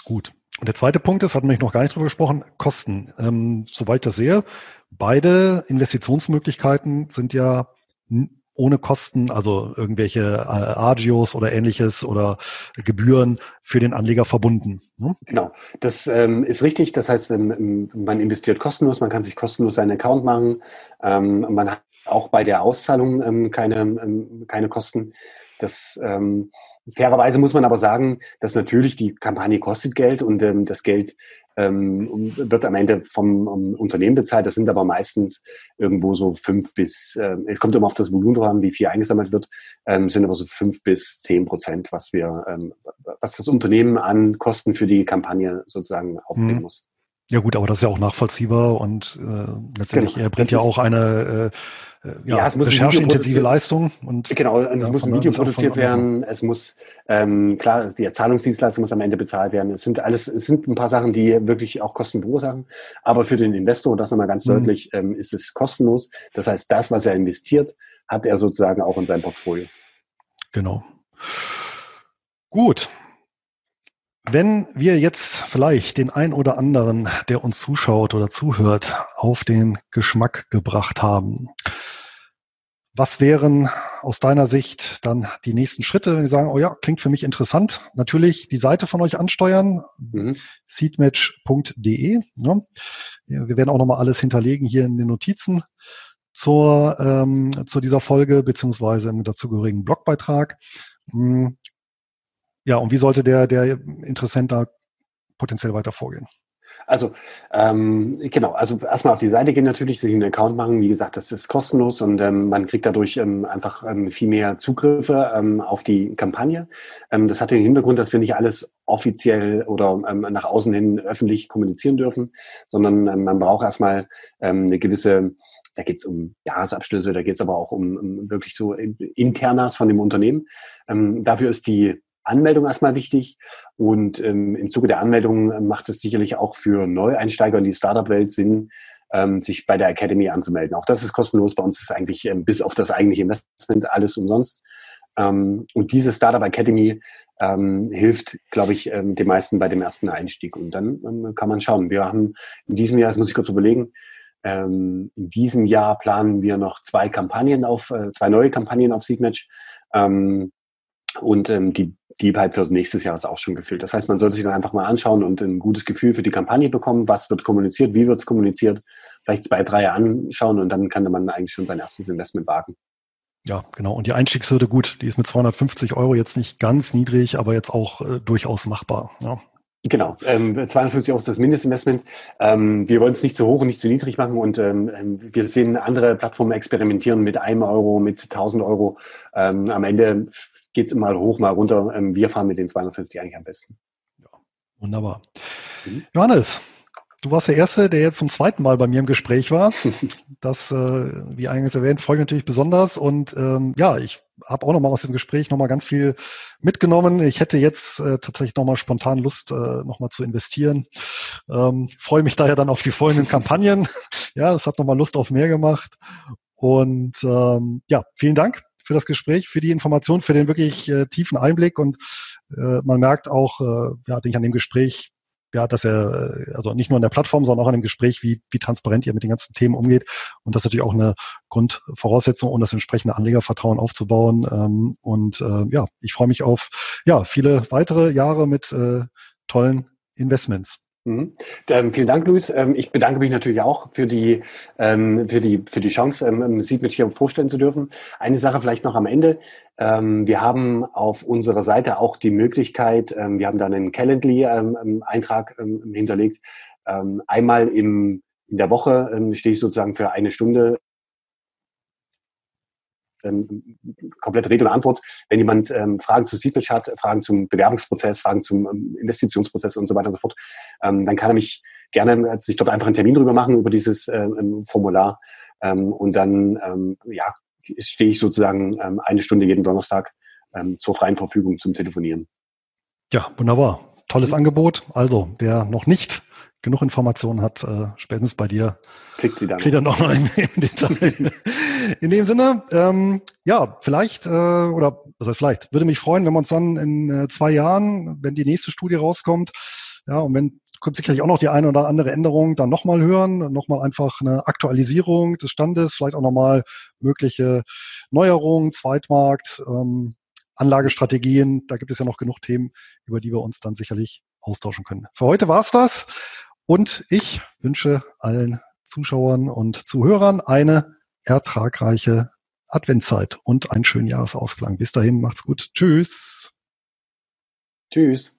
A: Gut. Und der zweite Punkt ist, hatten wir noch gar nicht drüber gesprochen, Kosten. Ähm, soweit ich das sehe, beide Investitionsmöglichkeiten sind ja ohne Kosten, also irgendwelche äh, Agios oder ähnliches oder Gebühren für den Anleger verbunden.
B: Ne? Genau, das ähm, ist richtig. Das heißt, ähm, man investiert kostenlos, man kann sich kostenlos seinen Account machen. Ähm, man hat auch bei der Auszahlung ähm, keine, ähm, keine Kosten. Das ähm, Fairerweise muss man aber sagen, dass natürlich die Kampagne kostet Geld und ähm, das Geld ähm, wird am Ende vom um, Unternehmen bezahlt. Das sind aber meistens irgendwo so fünf bis, äh, es kommt immer auf das Volumen drauf an, wie viel eingesammelt wird, ähm, sind aber so fünf bis zehn Prozent, was wir, ähm, was das Unternehmen an Kosten für die Kampagne sozusagen aufbringen mhm. muss.
A: Ja gut, aber das ist ja auch nachvollziehbar und äh, letztendlich genau. erbringt ja auch eine äh, äh, ja, ja, es muss rechercheintensive Leistung. Und,
B: genau, und es muss ein Video produziert werden, es muss, ähm, klar, die Zahlungsdienstleistung muss am Ende bezahlt werden. Es sind alles, es sind ein paar Sachen, die wirklich auch Kosten verursachen. Aber für den Investor, und das nochmal ganz mhm. deutlich, ähm, ist es kostenlos. Das heißt, das, was er investiert, hat er sozusagen auch in seinem Portfolio.
A: Genau. Gut, wenn wir jetzt vielleicht den ein oder anderen, der uns zuschaut oder zuhört, auf den Geschmack gebracht haben, was wären aus deiner Sicht dann die nächsten Schritte, wenn wir sagen, oh ja, klingt für mich interessant? Natürlich die Seite von euch ansteuern, mhm. seedmatch.de. Ne? Wir werden auch nochmal alles hinterlegen hier in den Notizen zur, ähm, zu dieser Folge, beziehungsweise im dazugehörigen Blogbeitrag. Ja, und wie sollte der, der Interessent da potenziell weiter vorgehen?
B: Also ähm, genau, also erstmal auf die Seite gehen natürlich, sich einen Account machen. Wie gesagt, das ist kostenlos und ähm, man kriegt dadurch ähm, einfach ähm, viel mehr Zugriffe ähm, auf die Kampagne. Ähm, das hat den Hintergrund, dass wir nicht alles offiziell oder ähm, nach außen hin öffentlich kommunizieren dürfen, sondern ähm, man braucht erstmal ähm, eine gewisse da geht es um Jahresabschlüsse, da geht es aber auch um, um, wirklich so Internas von dem Unternehmen. Ähm, dafür ist die Anmeldung erstmal wichtig. Und ähm, im Zuge der Anmeldung macht es sicherlich auch für Neueinsteiger in die Startup-Welt Sinn, ähm, sich bei der Academy anzumelden. Auch das ist kostenlos. Bei uns ist eigentlich ähm, bis auf das eigentliche Investment alles umsonst. Ähm, und diese Startup Academy ähm, hilft, glaube ich, ähm, den meisten bei dem ersten Einstieg. Und dann ähm, kann man schauen. Wir haben in diesem Jahr, das muss ich kurz überlegen, ähm, in diesem Jahr planen wir noch zwei Kampagnen auf, äh, zwei neue Kampagnen auf Seedmatch. Ähm, und ähm, die die Pipe für nächstes Jahr ist auch schon gefüllt. Das heißt, man sollte sich dann einfach mal anschauen und ein gutes Gefühl für die Kampagne bekommen. Was wird kommuniziert? Wie wird es kommuniziert? Vielleicht zwei, drei anschauen und dann kann man eigentlich schon sein erstes Investment wagen.
A: Ja, genau. Und die Einstiegshürde, gut, die ist mit 250 Euro jetzt nicht ganz niedrig, aber jetzt auch äh, durchaus machbar. Ja.
B: Genau, ähm, 250 Euro ist das Mindestinvestment. Ähm, wir wollen es nicht zu hoch und nicht zu niedrig machen und ähm, ähm wir sehen andere Plattformen experimentieren mit einem Euro, mit 1000 Euro. Ähm, am Ende geht es mal hoch, mal runter. Ähm, wir fahren mit den 250 eigentlich am besten.
A: Ja, wunderbar. Mhm. Johannes, du warst der Erste, der jetzt zum zweiten Mal bei mir im Gespräch war. *laughs* Das, äh, wie eingangs erwähnt, freut mich natürlich besonders. Und ähm, ja, ich habe auch nochmal aus dem Gespräch nochmal ganz viel mitgenommen. Ich hätte jetzt äh, tatsächlich nochmal spontan Lust, äh, nochmal zu investieren. Ähm, freue mich daher dann auf die folgenden Kampagnen. *laughs* ja, das hat nochmal Lust auf mehr gemacht. Und ähm, ja, vielen Dank für das Gespräch, für die Information, für den wirklich äh, tiefen Einblick und äh, man merkt auch, äh, ja, denke ich an dem Gespräch, ja, dass er, äh, also nicht nur in der Plattform, sondern auch in dem Gespräch, wie, wie transparent ihr mit den ganzen Themen umgeht. Und das ist natürlich auch eine Grundvoraussetzung, um das entsprechende Anlegervertrauen aufzubauen. Ähm, und äh, ja, ich freue mich auf ja, viele weitere Jahre mit äh, tollen Investments.
B: Mhm. Ähm, vielen Dank, Luis. Ähm, ich bedanke mich natürlich auch für die, ähm, für die, für die Chance, ähm, Seedmatch hier vorstellen zu dürfen. Eine Sache vielleicht noch am Ende. Wir haben auf unserer Seite auch die Möglichkeit, wir haben da einen Calendly-Eintrag hinterlegt. einmal im, in der Woche stehe ich sozusagen für eine Stunde ähm, komplett Rede und Antwort. Wenn jemand ähm, Fragen zu Seedpitch hat, Fragen zum Bewerbungsprozess, Fragen zum ähm, Investitionsprozess und so weiter und so fort, ähm, dann kann er mich gerne äh, sich dort einfach einen Termin drüber machen über dieses ähm, Formular. Ähm, und dann ähm, ja, stehe ich sozusagen ähm, eine Stunde jeden Donnerstag ähm, zur freien Verfügung zum Telefonieren.
A: Ja, wunderbar. Tolles mhm. Angebot. Also, wer noch nicht genug Informationen hat, äh, spätestens bei dir.
B: Kriegt sie dann.
A: Kriegt er noch mal im, im *laughs* Detail. in dem Sinne, ähm, ja, vielleicht, äh, oder was heißt vielleicht, würde mich freuen, wenn wir uns dann in äh, zwei Jahren, wenn die nächste Studie rauskommt, ja, und wenn kommt sicherlich auch noch die eine oder andere Änderung dann nochmal hören, nochmal einfach eine Aktualisierung des Standes, vielleicht auch nochmal mögliche Neuerungen, Zweitmarkt, ähm, Anlagestrategien. Da gibt es ja noch genug Themen, über die wir uns dann sicherlich austauschen können. Für heute war's das. Und ich wünsche allen Zuschauern und Zuhörern eine ertragreiche Adventszeit und einen schönen Jahresausklang. Bis dahin, macht's gut. Tschüss.
B: Tschüss.